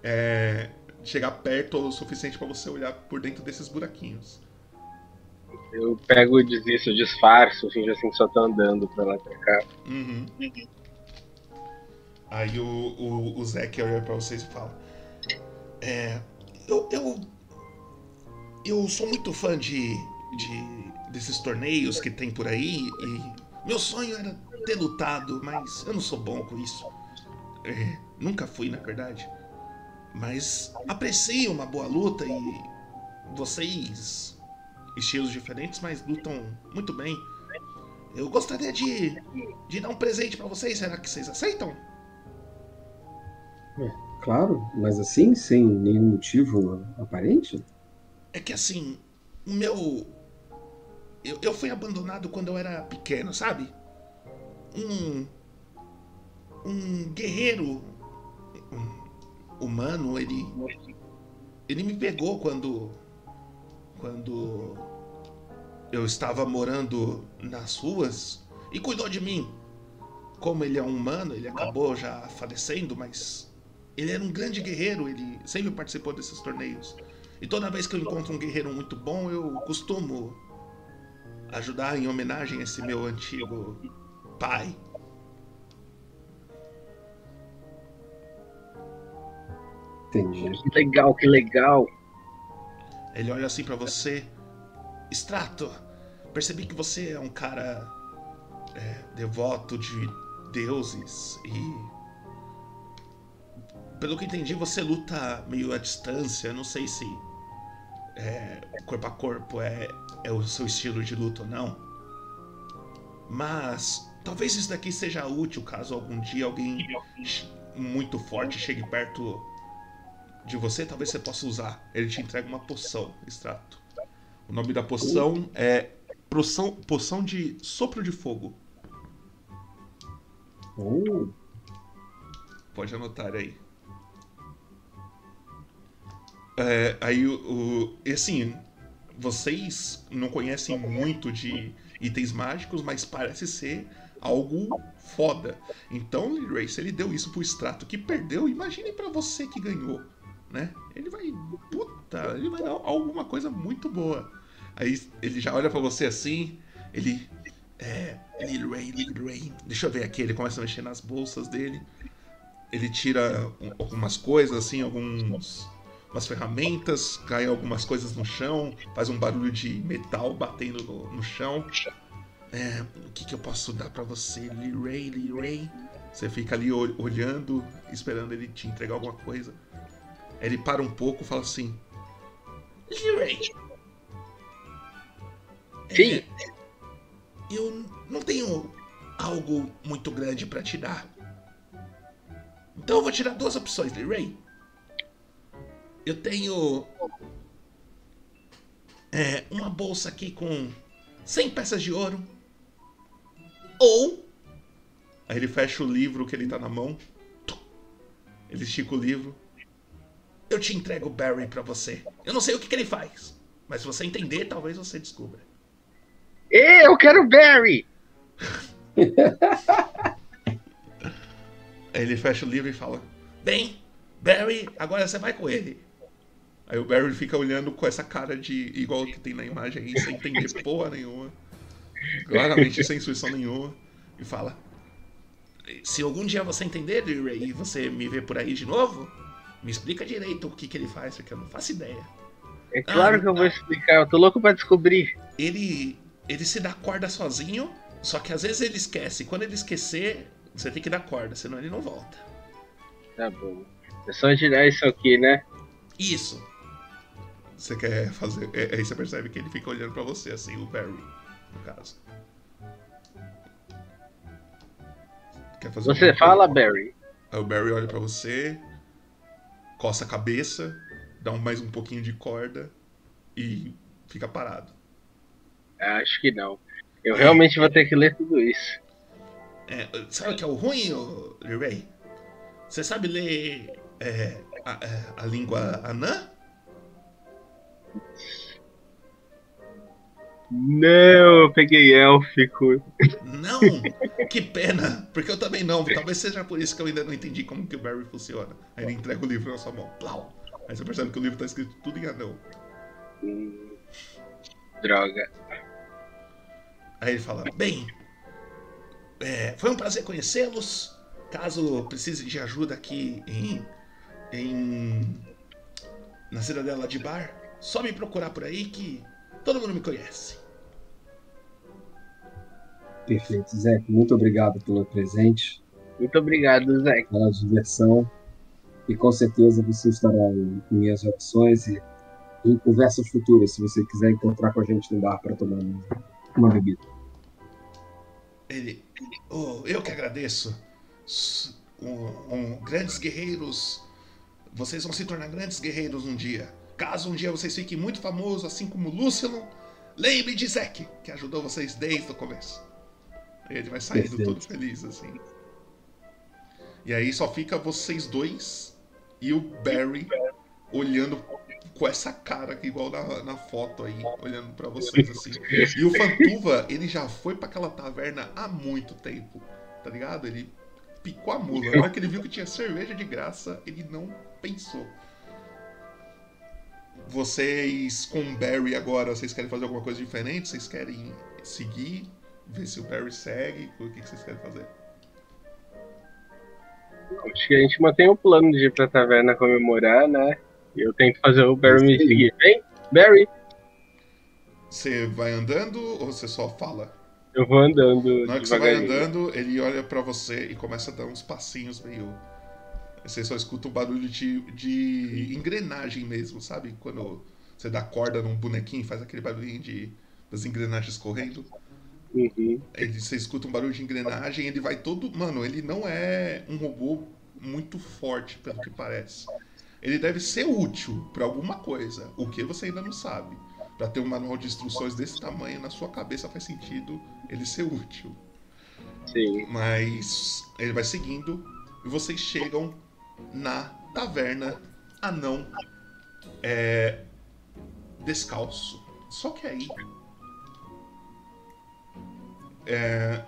é, chegar perto o suficiente para você olhar por dentro desses buraquinhos. Eu pego e desisto, disfarço, finge assim que só tô andando pra lá e pra cá. Uhum. Aí o, o, o Zack olha pra vocês e fala: É. Eu, eu eu sou muito fã de, de desses torneios que tem por aí e meu sonho era ter lutado, mas eu não sou bom com isso. É, nunca fui, na verdade. Mas aprecio uma boa luta e vocês, estilos diferentes, mas lutam muito bem. Eu gostaria de, de dar um presente para vocês. Será que vocês aceitam? É, claro, mas assim, sem nenhum motivo aparente? É que assim, o meu. Eu, eu fui abandonado quando eu era pequeno, sabe? Um. Um guerreiro humano, ele. Ele me pegou quando. Quando. eu estava morando nas ruas e cuidou de mim. Como ele é um humano, ele acabou já falecendo, mas ele era um grande guerreiro, ele sempre participou desses torneios. E toda vez que eu encontro um guerreiro muito bom, eu costumo ajudar em homenagem a esse meu antigo pai. Entendi. Que legal, que legal. Ele olha assim pra você. Strato, percebi que você é um cara é, devoto de deuses e. Pelo que entendi, você luta meio à distância. Não sei se é, corpo a corpo é, é o seu estilo de luta ou não. Mas talvez isso daqui seja útil caso algum dia alguém muito forte chegue perto de você, talvez você possa usar. Ele te entrega uma poção, extrato. O nome da poção é poção, poção de sopro de fogo. Uh, Pode anotar aí. É, aí o. E assim, vocês não conhecem muito de itens mágicos, mas parece ser algo foda. Então, Ray, se ele deu isso pro extrato que perdeu, imagine pra você que ganhou, né? Ele vai. Puta, ele vai dar alguma coisa muito boa. Aí ele já olha pra você assim, ele. É. Lil Ray, Lil Ray. Deixa eu ver aqui, ele começa a mexer nas bolsas dele. Ele tira um- algumas coisas, assim, alguns. Umas ferramentas, cai algumas coisas no chão, faz um barulho de metal batendo no, no chão. É, o que, que eu posso dar pra você, Lee Ray, Lee Ray? Você fica ali ol- olhando, esperando ele te entregar alguma coisa. Ele para um pouco e fala assim: Lee Ray. Sim. é, eu não tenho algo muito grande pra te dar. Então eu vou te dar duas opções, Lee Ray. Eu tenho é, uma bolsa aqui com 100 peças de ouro. Ou. Aí ele fecha o livro que ele tá na mão. Ele estica o livro. Eu te entrego o Barry pra você. Eu não sei o que, que ele faz. Mas se você entender, talvez você descubra. Ê, Eu quero Barry! Aí ele fecha o livro e fala: Bem, Barry, agora você vai com ele. Aí o Barry fica olhando com essa cara de igual que tem na imagem aí, sem entender porra nenhuma. Claramente sem instrução nenhuma. E fala: Se algum dia você entender, Ray, e você me ver por aí de novo, me explica direito o que, que ele faz, porque eu não faço ideia. É claro que eu vou explicar, eu tô louco pra descobrir. Ele, ele se dá corda sozinho, só que às vezes ele esquece. Quando ele esquecer, você tem que dar corda, senão ele não volta. Tá bom. É só girar isso aqui, né? Isso. Você quer fazer. é- Aí você percebe que ele fica olhando pra você, assim, o Barry, no caso. Quer fazer Você alguma fala? Barry. Aí o Barry olha pra você, coça a cabeça, dá um- mais um pouquinho de corda e fica parado. Acho que não. Eu realmente vou ter que ler tudo isso. É, sabe o que é o ruim, Ray? Você sabe ler é, a, é, a língua anã? Não, eu peguei élfico. Não! que pena! Porque eu também não. Talvez seja por isso que eu ainda não entendi como que o Barry funciona. Aí ele entrega o livro na sua mão. Plau! Aí você percebe que o livro tá escrito tudo em anão. Hum, droga. Aí ele fala: Bem, é, foi um prazer conhecê-los. Caso precise de ajuda aqui em. em. na cidadela de Bar, só me procurar por aí que todo mundo me conhece. perfeito, Zé. Muito obrigado pelo presente, Muito obrigado, Zé. pela diversão. E com certeza você estará em, minhas opções e em conversas futuras, se você quiser encontrar com a gente no bar para tomar uma, bebida. Ele. Oh, eu que agradeço. Um, um- grandes guerreiros. Vocês vão se tornar grandes guerreiros um dia. Caso um dia vocês fiquem muito famosos, assim como Lucilon, lembre de Zack, que ajudou vocês desde o começo. Aí ele vai saindo Perfeito. todo feliz, assim. E aí só fica vocês dois e o Barry olhando com essa cara que igual na, na foto aí, olhando para vocês assim. E o Fantuva, ele já foi para aquela taverna há muito tempo, tá ligado? Ele picou a mula. Na hora que ele viu que tinha cerveja de graça, ele não pensou. Vocês com o Barry agora, vocês querem fazer alguma coisa diferente? Vocês querem seguir? Ver se o Barry segue? O que vocês querem fazer? Acho que a gente mantém o plano de ir pra taverna comemorar, né? E eu tento fazer o Barry me seguir. Vem, Barry! Você vai andando ou você só fala? Eu vou andando. Na hora que você vai andando, ele olha para você e começa a dar uns passinhos meio. Você só escuta o um barulho de, de engrenagem mesmo, sabe? Quando você dá corda num bonequinho, faz aquele barulhinho de, das engrenagens correndo. Uhum. Ele, você escuta um barulho de engrenagem, ele vai todo. Mano, ele não é um robô muito forte, pelo que parece. Ele deve ser útil para alguma coisa, o que você ainda não sabe. Para ter um manual de instruções desse tamanho na sua cabeça faz sentido ele ser útil. Sim. Mas ele vai seguindo e vocês chegam na taverna anão é, descalço. Só que aí é,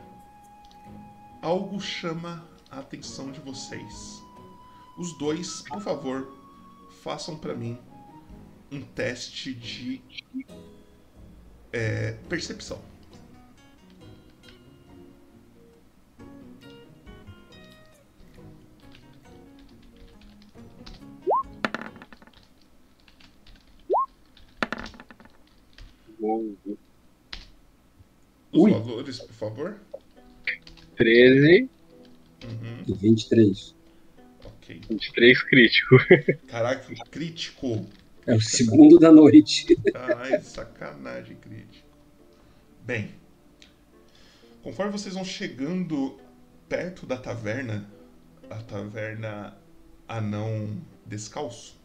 algo chama a atenção de vocês. Os dois, por favor, façam para mim um teste de é, percepção. Os Ui. valores, por favor. 13, Uhum, E 23. ok. 23 crítico. Caraca, crítico. É o segundo da noite. Caralho, sacanagem crítico. Bem, conforme vocês vão chegando perto da taverna, a taverna anão descalço,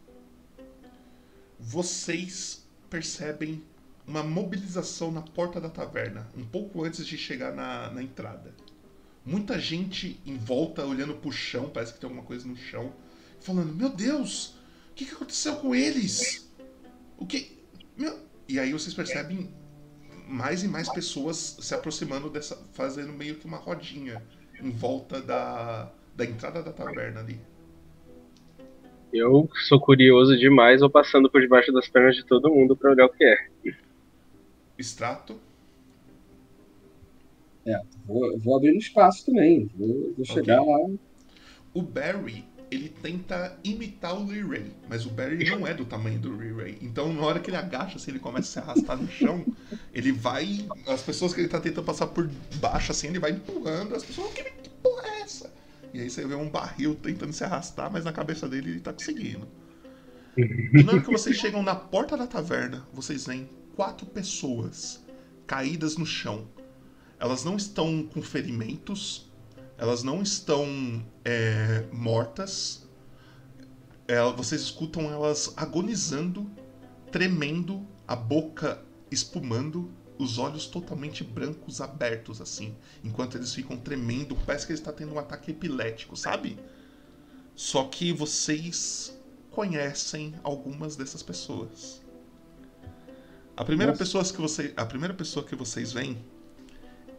vocês percebem uma mobilização na porta da taverna, um pouco antes de chegar na, na entrada. Muita gente em volta olhando pro chão, parece que tem alguma coisa no chão, falando: Meu Deus, o que, que aconteceu com eles? O que. Meu... E aí vocês percebem mais e mais pessoas se aproximando dessa. fazendo meio que uma rodinha em volta da, da entrada da taverna ali. Eu sou curioso demais, vou passando por debaixo das pernas de todo mundo pra olhar o que é. Extrato. Vou, vou abrir no espaço também. Vou, vou chegar lá. O Barry, ele tenta imitar o Lee Ray, mas o Barry não é do tamanho do Lee Ray. Então, na hora que ele agacha, assim, ele começa a se arrastar no chão, ele vai. As pessoas que ele tá tentando passar por baixo, assim, ele vai empurrando. As pessoas, que, que porra é essa? E aí você vê um barril tentando se arrastar, mas na cabeça dele ele tá conseguindo. E na hora que vocês chegam na porta da taverna, vocês veem quatro pessoas caídas no chão. Elas não estão com ferimentos, elas não estão é, mortas. Ela- vocês escutam elas agonizando, tremendo, a boca espumando, os olhos totalmente brancos abertos assim, enquanto eles ficam tremendo, parece que ele está tendo um ataque epilético, sabe? Só que vocês conhecem algumas dessas pessoas. A primeira, Nossa. pessoa que você, a primeira pessoa que vocês veem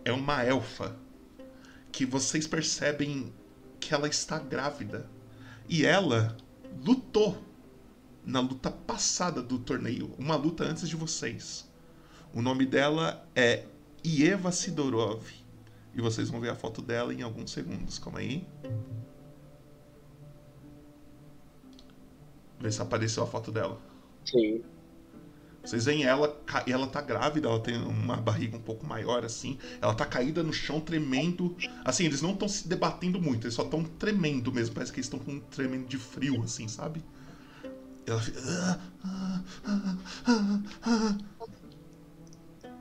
é uma elfa que vocês percebem que ela está grávida. E ela lutou na luta passada do torneio, uma luta antes de vocês. O nome dela é Ieva Sidorov. E vocês vão ver a foto dela em alguns segundos. Calma aí. Vê se apareceu a foto dela. Sim. Vocês veem ela, ela tá grávida, ela tem uma barriga um pouco maior assim. Ela tá caída no chão, tremendo. Assim, eles não estão se debatendo muito, eles só estão tremendo mesmo. Parece que eles estão com um tremendo de frio, assim, sabe? Ela fica. "Ah, ah, ah, ah, ah."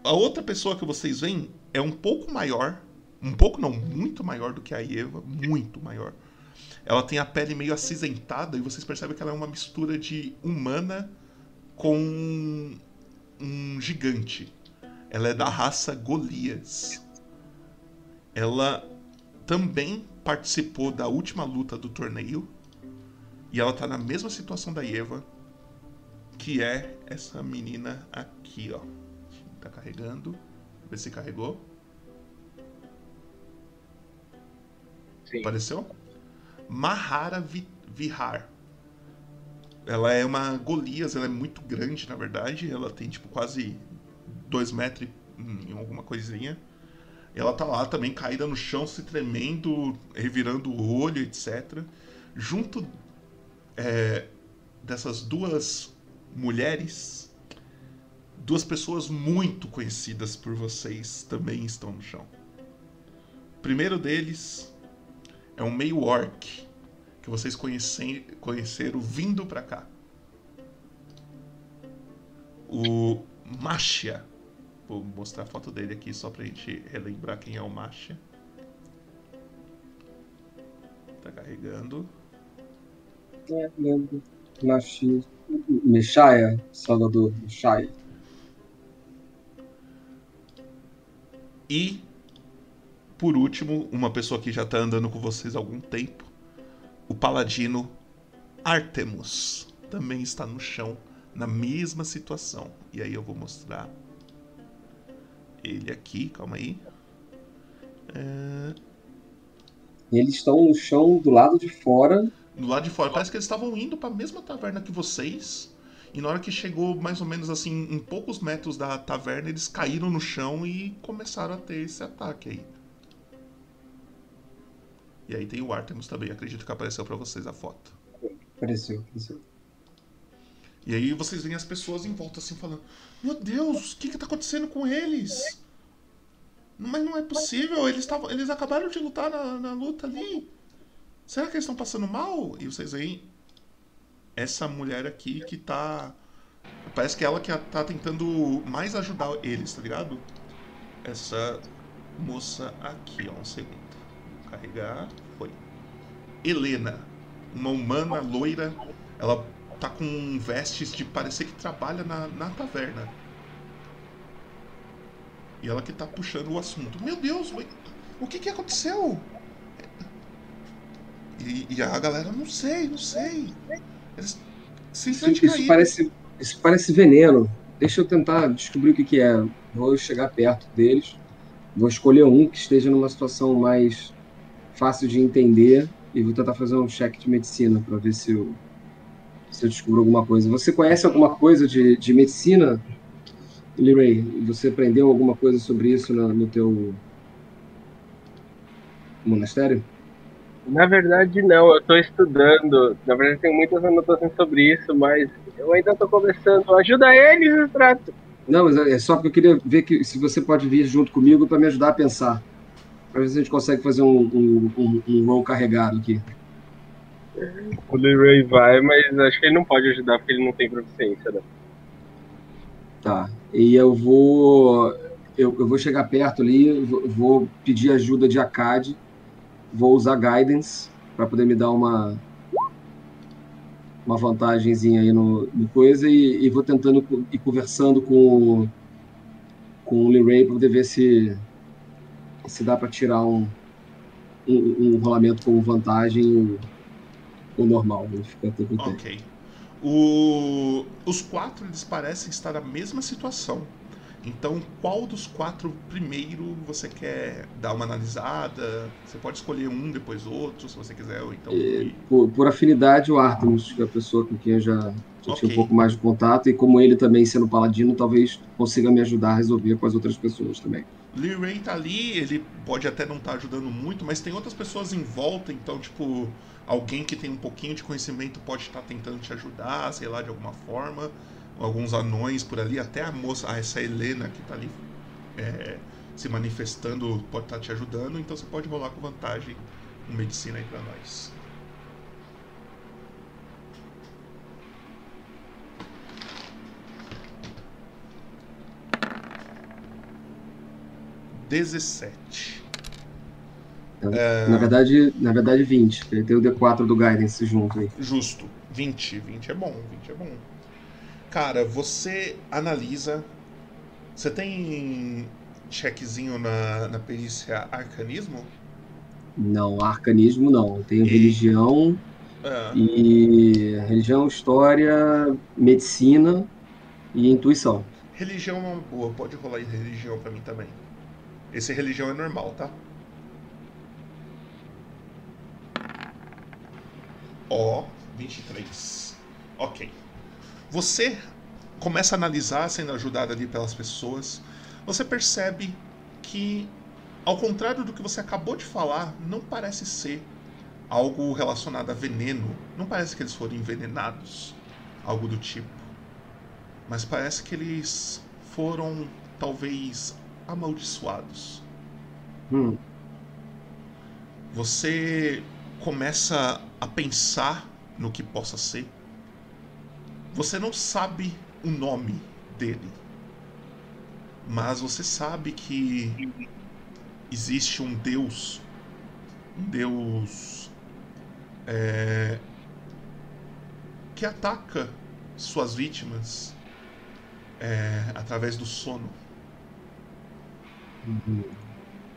A outra pessoa que vocês veem é um pouco maior. Um pouco não, muito maior do que a Eva. Muito maior. Ela tem a pele meio acinzentada e vocês percebem que ela é uma mistura de humana com um gigante. Ela é da raça Golias. Ela também participou da última luta do torneio. E ela tá na mesma situação da Eva. que é essa menina aqui, ó. Tá carregando. Vê se carregou. Sim. Apareceu? Mahara Vi- Vihar. Ela é uma Golias, ela é muito grande, na verdade. Ela tem, tipo, quase 2 metros em alguma coisinha. Ela tá lá também, caída no chão, se tremendo, revirando o olho, etc. Junto é, dessas duas mulheres, duas pessoas muito conhecidas por vocês também estão no chão. O primeiro deles é um meio orc que vocês conhecem, conheceram vindo pra cá. O Machia. Vou mostrar a foto dele aqui só pra gente relembrar quem é o Machia. Tá carregando. É, lembro. Nashi. Meshaya, Salvador, Meshaya. E, por último, uma pessoa que já tá andando com vocês há algum tempo, o paladino Artemus. Também está no chão, na mesma situação. E aí eu vou mostrar ele aqui, calma aí. É, Eles estão no chão do lado de fora. do lado de fora, parece que eles estavam indo para a mesma taverna que vocês. E na hora que chegou mais ou menos assim, em poucos metros da taverna, eles caíram no chão e começaram a ter esse ataque aí. E aí tem o Artemis também, acredito que apareceu para vocês a foto. Apareceu, apareceu. E aí vocês veem as pessoas em volta assim falando: Meu Deus, o que que tá acontecendo com eles? Mas não é possível, eles, tavam, eles acabaram de lutar na, na luta ali. Será que eles estão passando mal? E vocês veem essa mulher aqui que tá. Parece que é ela que tá tentando mais ajudar eles, tá ligado? Essa moça aqui, ó, um segundo. Carregar. Foi. Helena, uma humana loira. Ela tá com vestes de parecer que trabalha na, na taverna. E ela que tá puxando o assunto. Meu Deus, mas o que que aconteceu? E, e a galera, não sei, não sei. Eles Isso, simplesmente isso caíram. parece, isso parece veneno. Deixa eu tentar descobrir o que, que é. Vou chegar perto deles. Vou escolher um que esteja numa situação mais fácil de entender e vou tentar fazer um check de medicina para ver se eu, se eu descubro alguma coisa. Você conhece alguma coisa de, de medicina, Liray? Você aprendeu alguma coisa sobre isso no, no teu monastério? Na verdade, não, eu tô estudando. Na verdade, tem muitas anotações sobre isso, mas eu ainda tô começando. Ajuda eles, Extrato. Não, mas é só porque eu queria ver que se você pode vir junto comigo para me ajudar a pensar. Para ver se a gente consegue fazer um, um, um, um roll carregado aqui. O Leroy vai, mas acho que ele não pode ajudar porque ele não tem proficiência, né? Tá. E eu vou. Eu, eu vou chegar perto ali, vou, pedir ajuda de Acad, vou usar Guidance para poder me dar uma. Uma vantagenzinha aí no, no coisa e, e vou tentando ir conversando com, o- com o Leray para poder ver se, se dá para tirar um, um, um rolamento com vantagem ou, ou normal. Até com o tempo. Ok. O- Os quatro eles parecem estar na mesma situação. Então, qual dos quatro primeiro você quer dar uma analisada? Você pode escolher um, depois outro, se você quiser, ou então. por, por afinidade, o Artemis, que é a pessoa com quem eu já, já tinha Ok. um pouco mais de contato, e como ele também sendo paladino, talvez consiga me ajudar a resolver com as outras pessoas também. Lee Ray tá ali, ele pode até não estar ajudando muito, mas tem outras pessoas em volta, então, tipo, alguém que tem um pouquinho de conhecimento pode estar tentando te ajudar, sei lá, de alguma forma. Alguns anões por ali, até a moça, ah, essa Helena que tá ali é, se manifestando pode estar te ajudando, então você pode rolar com vantagem um medicina aí pra nós. Dezessete. Na verdade, na verdade 20. Ele tem o D4 do Guidance junto aí. Justo. 20. 20 é bom, 20 é bom. Cara, você analisa. Você tem checkzinho na, na perícia arcanismo? Não, arcanismo não. Eu tenho E- religião É. E religião, história, medicina e intuição. Religião é uma boa, pode rolar religião para mim também. Esse religião é normal, tá? Ó, 23. Ok. Você começa a analisar, sendo ajudado ali pelas pessoas. Você percebe que, ao contrário do que você acabou de falar, não parece ser algo relacionado a veneno. Não parece que eles foram envenenados, algo do tipo. Mas parece que eles foram, talvez, amaldiçoados. Hum. Você começa a pensar no que possa ser. Você não sabe o nome dele, mas você sabe que existe um Deus, um Deus é, que ataca suas vítimas é, através do sono. Uhum.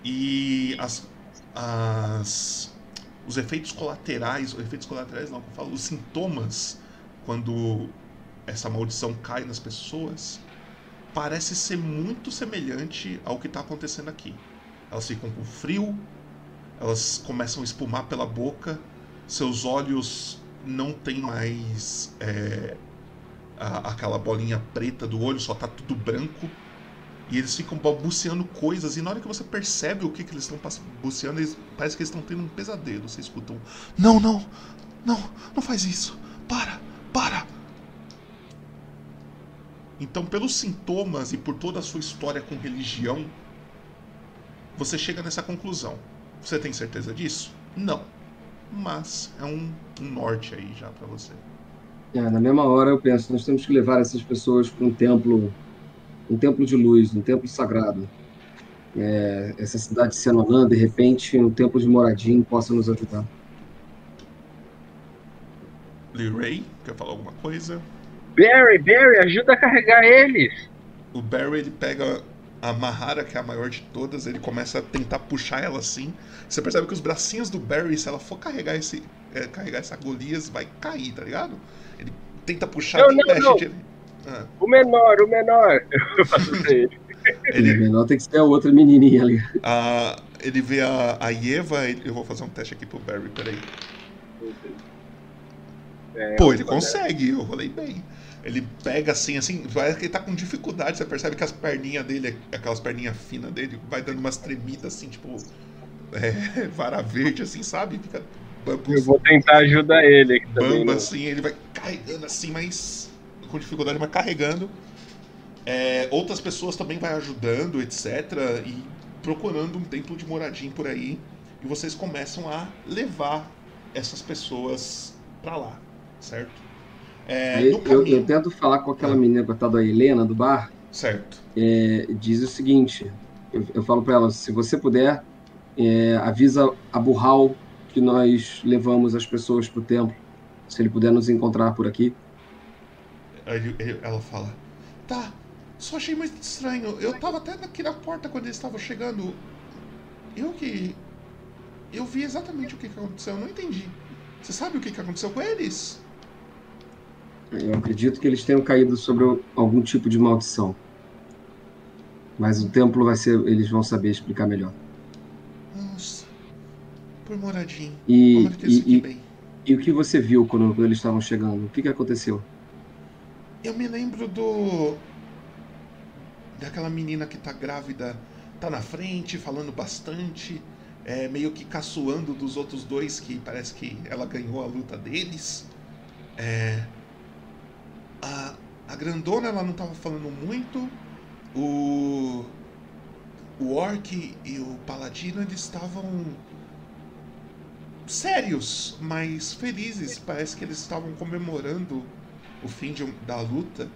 E as, as, os efeitos colaterais, os efeitos colaterais não, eu falo, os sintomas quando essa maldição cai nas pessoas, parece ser muito semelhante ao que está acontecendo aqui. Elas ficam com frio, elas começam a espumar pela boca, seus olhos não tem mais é, a, aquela bolinha preta do olho, só tá tudo branco. E eles ficam balbuciando coisas, e na hora que você percebe o que, que eles estão balbuciando, eles, parece que eles estão tendo um pesadelo. Você escuta um: Não, não, não, não faz isso. Para, para. Então, pelos sintomas e por toda a sua história com religião, você chega nessa conclusão. Você tem certeza disso? Não. Mas é um, um norte aí já para você. É, na mesma hora eu penso, nós temos que levar essas pessoas para um templo, um templo de luz, um templo sagrado. É, essa cidade de Senonan, de repente, um templo de Moradim possa nos ajudar. Lee Ray, quer falar alguma coisa? Barry, Barry, ajuda a carregar eles. O Barry ele pega a Mahara, que é a maior de todas, ele começa a tentar puxar ela assim. Você percebe que os bracinhos do Barry, se ela for carregar esse é, carregar essa Golias, vai cair, tá ligado? Ele tenta puxar não, não, não. De... Ah. O menor, o menor. Eu faço ele. ele... O menor tem que ser a outra menininha ali. Ah, ele vê a, a Eva, eu vou fazer um teste aqui pro Barry, peraí. É, Pô, ele consegue, eu rolei bem. Ele pega assim, assim, parece que ele tá com dificuldade, você percebe que as perninhas dele, aquelas perninhas finas dele, vai dando umas tremidas assim, tipo, é, vara verde, assim, sabe? Fica bambu, Eu vou tentar ajudar ele aqui também. Bamba, né? assim, ele vai carregando assim, mas com dificuldade, mas carregando. É, outras pessoas também vai ajudando, etc. E procurando um templo de moradia por aí. E vocês começam a levar essas pessoas para lá, certo? É, eu, eu, eu, tento falar com aquela menina coitada da Helena do bar. Certo. É, diz o seguinte: eu, eu falo para ela, se você puder, é, avisa a Burral que nós levamos as pessoas para o templo. Se ele puder nos encontrar por aqui. Aí ela fala: Tá, só achei muito estranho. Eu tava até aqui na porta quando eles estavam chegando. Eu que. Eu vi exatamente o que, que aconteceu, eu não entendi. Você sabe o que, que aconteceu com eles? Eu acredito que eles tenham caído sobre algum tipo de maldição. Mas o templo vai ser. Eles vão saber explicar melhor. Nossa. Por moradinho. E, e, e, e, o que você viu quando, quando eles estavam chegando? O que, que aconteceu? Eu me lembro do. Daquela menina que tá grávida, tá na frente, falando bastante, é, meio que caçoando dos outros dois, que parece que ela ganhou a luta deles. É, a, a grandona ela não tava falando muito. O. O Orc e o Paladino eles estavam sérios, mas felizes. Parece que eles estavam comemorando o fim de, da luta.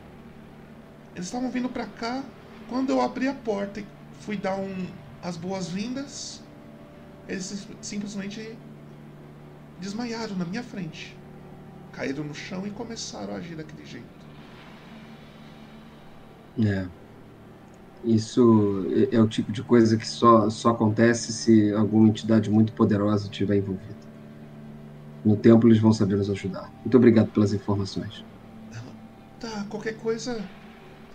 Eles estavam vindo para cá quando eu abri a porta e fui dar um, as boas-vindas. Eles simplesmente desmaiaram na minha frente. Caíram no chão e começaram a agir daquele jeito. É. Isso é, é o tipo de coisa que só, só acontece se alguma entidade muito poderosa estiver envolvida. no templo eles vão saber nos ajudar. Muito obrigado pelas informações. Tá, qualquer coisa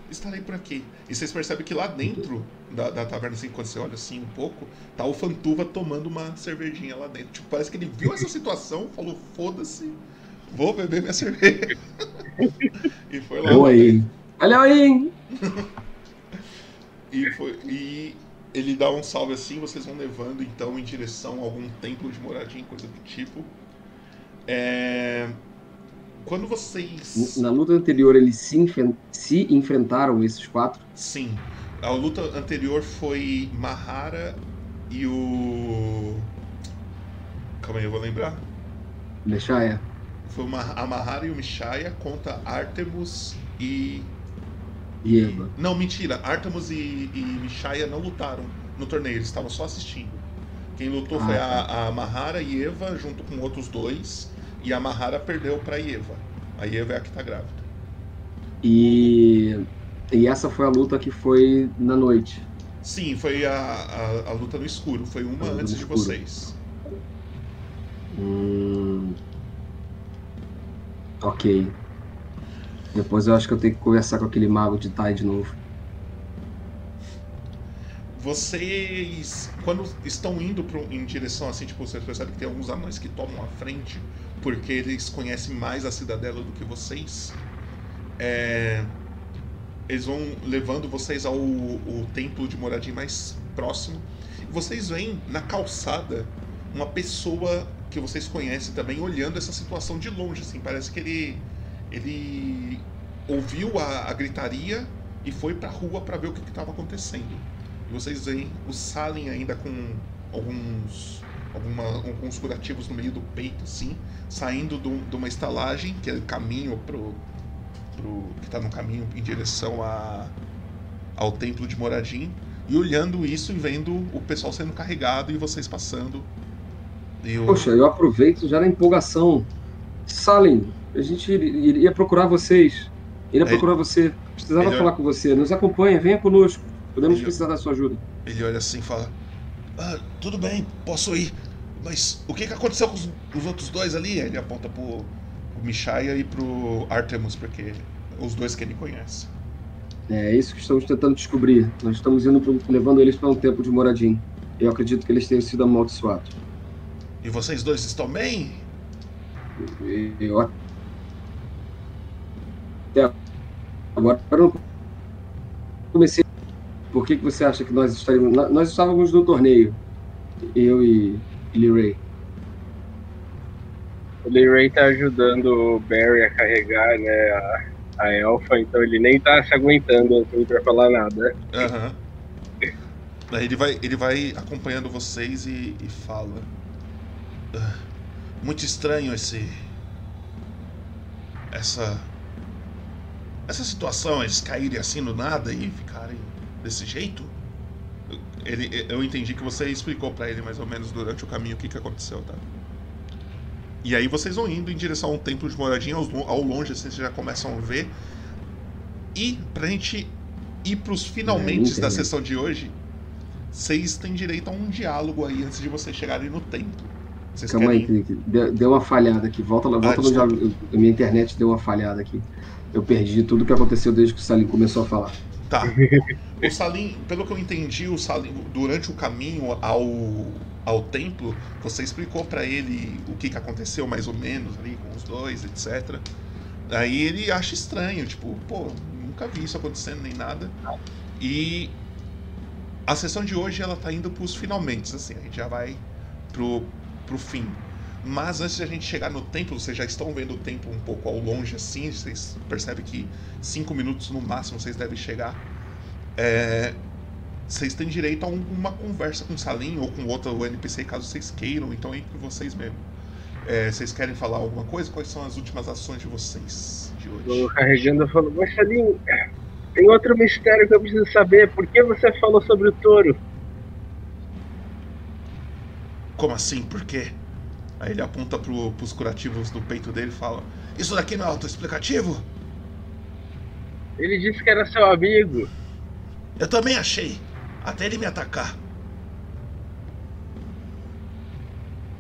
estarei por aqui. E vocês percebem que lá dentro da, da taverna, assim, quando você olha assim um pouco, tá o Fantuva tomando uma cervejinha lá dentro. Tipo, parece que ele viu essa situação, falou, foda-se, vou beber minha cerveja. e foi lá. Oi. Olha aí! e, foi, e ele dá um salve assim, vocês vão levando então em direção a algum templo de moradia, coisa do tipo. É... Quando vocês. Na luta anterior, eles se, se enfrentaram, esses quatro? Sim. A luta anterior foi Mahara e o. Calma aí, eu vou lembrar. Mishaya. Foi uma, a Mahara e o Mishaya contra Artemus e. E Eva. Não, mentira. Artemus e, e Mishaya não lutaram no torneio, eles estavam só assistindo. Quem lutou ah, foi tá. a, a Mahara e Eva junto com outros dois. E a Mahara perdeu para Eva. A Eva é a que tá grávida. E, e essa foi a luta que foi na noite. Sim, foi a, a, a luta no escuro. Foi uma antes de vocês. Hum... Ok. Depois eu acho que eu tenho que conversar com aquele mago de Tai de novo. Vocês, quando estão indo pro, em direção assim, tipo, vocês percebem que tem alguns anões que tomam a frente porque eles conhecem mais a cidadela do que vocês. É, eles vão levando vocês ao templo de moradia mais próximo. E vocês veem na calçada uma pessoa que vocês conhecem também olhando essa situação de longe, assim, parece que ele ele ouviu a, a gritaria e foi para a rua para ver o que estava acontecendo. E vocês veem o Salem ainda com alguns alguma, alguns curativos no meio do peito, assim, saindo do, de uma estalagem, que é o caminho pro, pro que está no caminho em direção a, ao templo de Moradim, e olhando isso e vendo o pessoal sendo carregado e vocês passando. Eu... Poxa, eu aproveito já na empolgação. Salem, a gente iria procurar vocês. Iria procurar você. Precisava ele... falar com você. Nos acompanha, venha conosco. Podemos ele... precisar da sua ajuda. Ele olha assim e fala: ah, tudo bem, posso ir. Mas o que, que aconteceu com os, os outros dois ali? Ele aponta pro, pro Michaya e pro Artemus, porque os dois que ele conhece. É isso que estamos tentando descobrir. Nós estamos indo pro, levando eles para um tempo de moradim. Eu acredito que eles tenham sido amaldiçoados. E vocês dois estão bem? Eu até agora eu não comecei por que, que você acha que nós estaríamos. Nós estávamos no torneio. Eu e, Lee Ray. O Lee Ray tá ajudando o Barry a carregar, né, a, a elfa, então ele nem tá se aguentando assim pra falar nada. Aham. Uhum. Ele vai, ele vai acompanhando vocês e, e fala. Ah, muito estranho esse. Essa. Essa situação, eles caírem assim do nada e ficarem desse jeito? Ele, eu entendi que você explicou para ele mais ou menos durante o caminho o que, que aconteceu, tá? E aí vocês vão indo em direção a um templo de moradia, ao longe assim, vocês já começam a ver. E pra gente ir pros finalmente é, da sessão de hoje, vocês têm direito a um diálogo aí antes de vocês chegarem no templo. Vocês Calma querem... aí, deu, deu uma falhada aqui. Volta, volta ah, no diálogo. Minha internet deu uma falhada aqui. Eu perdi tudo o que aconteceu desde que o Salim começou a falar. Tá. O Salim, pelo que eu entendi, o Salim, durante o caminho ao, ao templo, você explicou para ele o que, que aconteceu mais ou menos ali com os dois, etc. Aí ele acha estranho, tipo, pô, nunca vi isso acontecendo nem nada. E a sessão de hoje ela tá indo pros finalmente, assim, a gente já vai pro, pro fim. Mas antes de a gente chegar no templo, vocês já estão vendo o templo um pouco ao longe assim, vocês percebem que cinco minutos no máximo vocês devem chegar. É, vocês têm direito a uma conversa com o Salim ou com outro NPC caso vocês queiram, então entre vocês mesmo. É, vocês querem falar alguma coisa? Quais são as últimas ações de vocês de hoje? Tô carregando e falo, mas Salim, tem outro mistério que eu preciso saber. Por que você falou sobre o touro? Como assim? Por quê? Aí ele aponta pro, pros curativos do peito dele e fala: Isso daqui não é autoexplicativo? Ele disse que era seu amigo. Eu também achei. Até ele me atacar.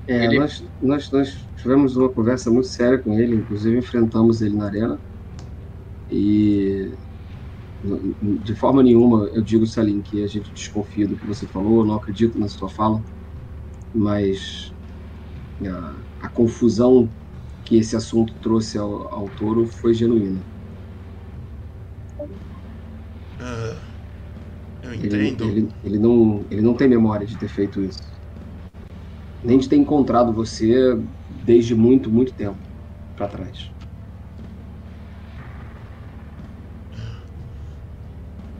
É, ele... nós, nós, nós tivemos uma conversa muito séria com ele, inclusive enfrentamos ele na arena. E de forma nenhuma eu digo, Salim, que a gente desconfia do que você falou, não acredito na sua fala, mas a, a confusão que esse assunto trouxe ao, ao touro foi genuína. Uh, eu entendo. Ele, ele, ele, não, ele não tem memória de ter feito isso. Nem de ter encontrado você desde muito, muito tempo para trás.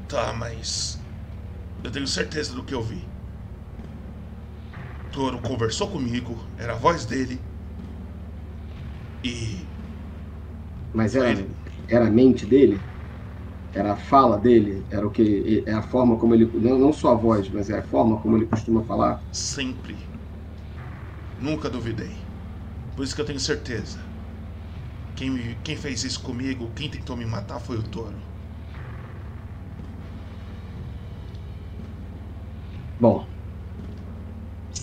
Tá, mas. Eu tenho certeza do que eu vi. Toro conversou comigo, era a voz dele. E. Mas era, ele... era a mente dele? Era a fala dele? Era o que. É a forma como ele. Não, não só a voz, mas é a forma como ele costuma falar? Sempre. Nunca duvidei. Por isso que eu tenho certeza. Quem, me, quem fez isso comigo, quem tentou me matar foi o touro. Bom,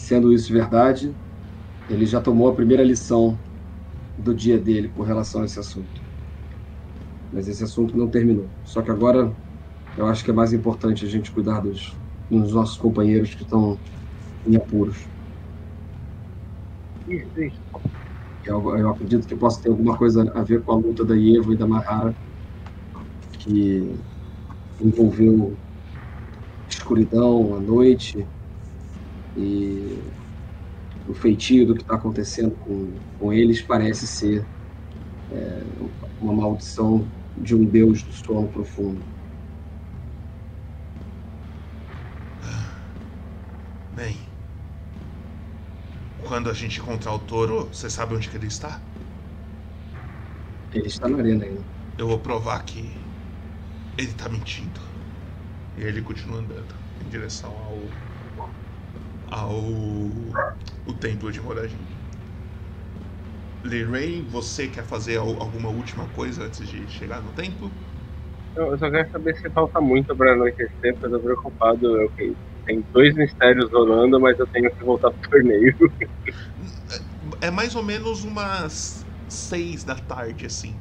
sendo isso verdade, ele já tomou a primeira lição do dia dele com relação a esse assunto. Mas esse assunto não terminou. Só que agora eu acho que é mais importante a gente cuidar dos, dos nossos companheiros que estão em apuros. Eu, eu, acredito que possa ter alguma coisa a ver com a luta da Evo e da Mahara, que envolveu escuridão, a noite e o feitio do que está acontecendo com, com eles parece ser é, uma maldição de um deus do sono profundo. Bem, quando a gente encontrar o touro, você sabe onde que ele está? Ele está na arena ainda. Eu vou provar que ele está mentindo. E ele continua andando em direção ao ao o templo de Morajin. Ray, você quer fazer alguma última coisa antes de chegar no templo? Eu só quero saber se falta muito para anoitecer, porque eu tô preocupado. Eu, tem dois mistérios rolando, mas eu tenho que voltar pro torneio. É mais ou menos umas seis da tarde, assim.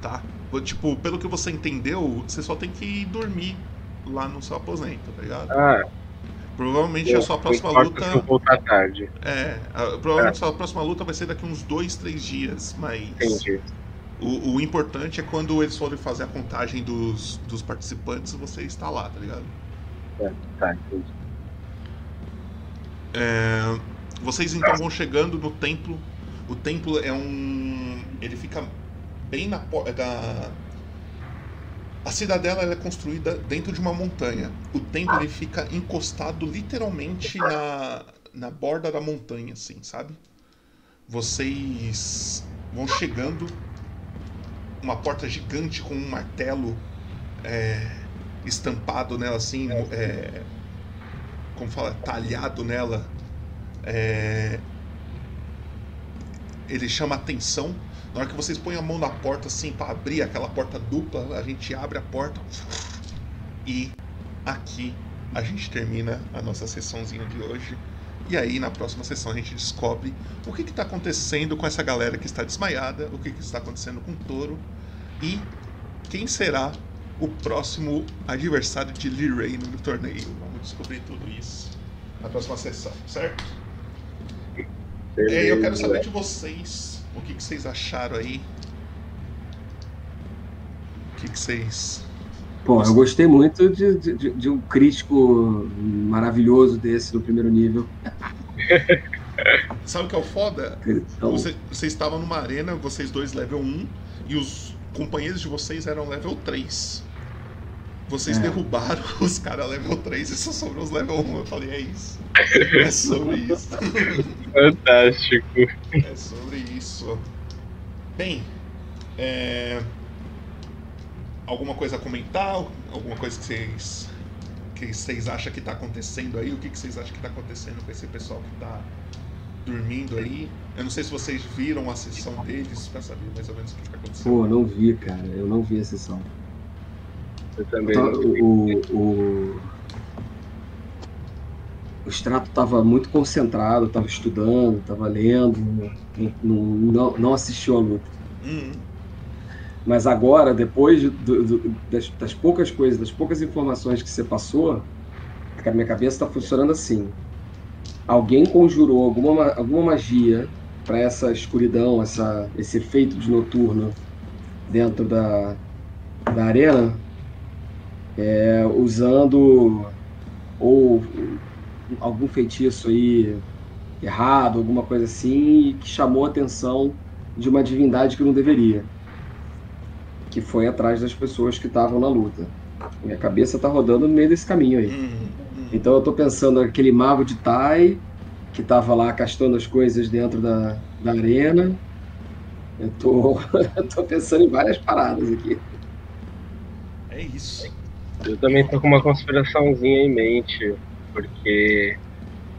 Tá? Tipo, pelo que você entendeu, você só tem que dormir lá no seu aposento, tá ligado? Ah. Provavelmente a sua próxima luta. voltar tarde. É, a, provavelmente a sua próxima luta vai ser daqui uns dois, três dias, mas. Entendi. O, o, importante é quando eles forem fazer a contagem dos, dos participantes, você está lá, tá ligado? É, tá, entendi. É, vocês então vão chegando no templo. O templo é um. Ele fica bem na porta. A cidadela é construída dentro de uma montanha. O templo ele fica encostado literalmente na, na borda da montanha, assim, sabe? Vocês vão chegando, uma porta gigante com um martelo é, estampado nela, assim, é, como fala, talhado nela. É, ele chama atenção na hora que vocês põem a mão na porta, assim, para abrir aquela porta dupla, a gente abre a porta. E aqui a gente termina a nossa sessãozinha de hoje. E aí, na próxima sessão, a gente descobre o que está acontecendo com essa galera que está desmaiada, o que, que está acontecendo com o touro e quem será o próximo adversário de Lee Ray no torneio. Vamos descobrir tudo isso na próxima sessão, certo? Beleza. É, eu quero saber de vocês o que, que vocês acharam aí? O que, que vocês. Pô, eu gostei muito de, de, de, um crítico maravilhoso desse no primeiro nível. Sabe o que é o foda? Então... Você, você estava numa arena, vocês dois level 1, e os companheiros de vocês eram level 3. Vocês é. derrubaram os caras level 3 e só sobrou os level 1. Eu falei, é isso. É sobre isso. Fantástico. É sobre isso. Bem, é... alguma coisa a comentar? Alguma coisa que vocês que vocês acham que está acontecendo aí? O que, que vocês acham que está acontecendo com esse pessoal que está dormindo aí? Eu não sei se vocês viram a sessão deles para saber mais ou menos o que está acontecendo. Pô, não vi, cara. Eu não vi a sessão. Eu também. Então, o, o, o extrato estava muito concentrado, estava estudando, estava lendo, não, não, não assistiu a luta. Uhum. Mas agora, depois do, do, das, das, poucas coisas, das poucas informações que você passou, a minha cabeça está funcionando assim. Alguém conjurou alguma, alguma magia para essa escuridão, essa, esse efeito de noturno dentro da, da arena, é, usando ou algum feitiço aí errado, alguma coisa assim, que chamou a atenção de uma divindade que não deveria. Que foi atrás das pessoas que estavam na luta. Minha cabeça tá rodando no meio desse caminho aí. Uhum, uhum. Então eu tô pensando naquele mago de Tai que tava lá castando as coisas dentro da, da arena. Eu tô, eu tô pensando em várias paradas aqui. É isso. Eu também tô com uma conspiraçãozinha em mente porque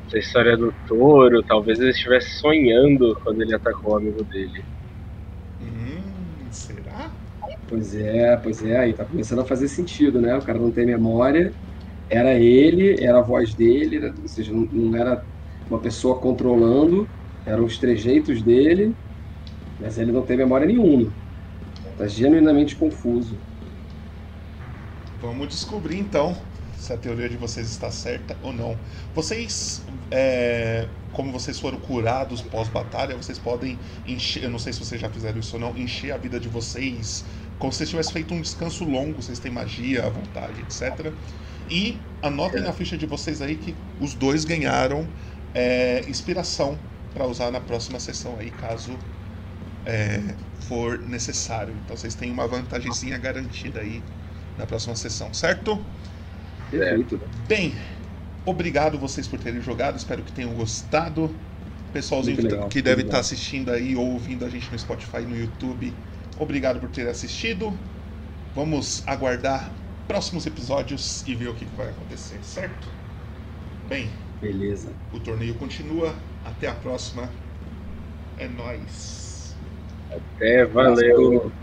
essa história do touro, talvez ele estivesse sonhando quando ele atacou o amigo dele. Hum, será? Pois é, pois é, aí tá começando a fazer sentido, né? O cara não tem memória, era ele, era a voz dele, era, ou seja, não, não era uma pessoa controlando, eram os trejeitos dele, mas ele não tem memória nenhuma. Tá genuinamente confuso. Vamos descobrir então se a teoria de vocês está certa ou não. Vocês, é, como vocês foram curados pós-batalha, vocês podem encher, eu não sei se vocês já fizeram isso ou não, encher a vida de vocês como se vocês tivessem feito um descanso longo, vocês têm magia à vontade, etc. E anotem na ficha de vocês aí que os dois ganharam é, inspiração para usar na próxima sessão aí, caso é, for necessário. Então vocês têm uma vantagemzinha garantida aí na próxima sessão, certo? Perfeito. Bem, obrigado vocês por terem jogado, espero que tenham gostado. Pessoalzinho que, tá- que deve estar tá assistindo aí ou ouvindo a gente no Spotify no YouTube, obrigado por ter assistido. Vamos aguardar próximos episódios e ver o que vai acontecer, certo? Bem, beleza. O torneio continua. Até a próxima. É nós. Até, valeu.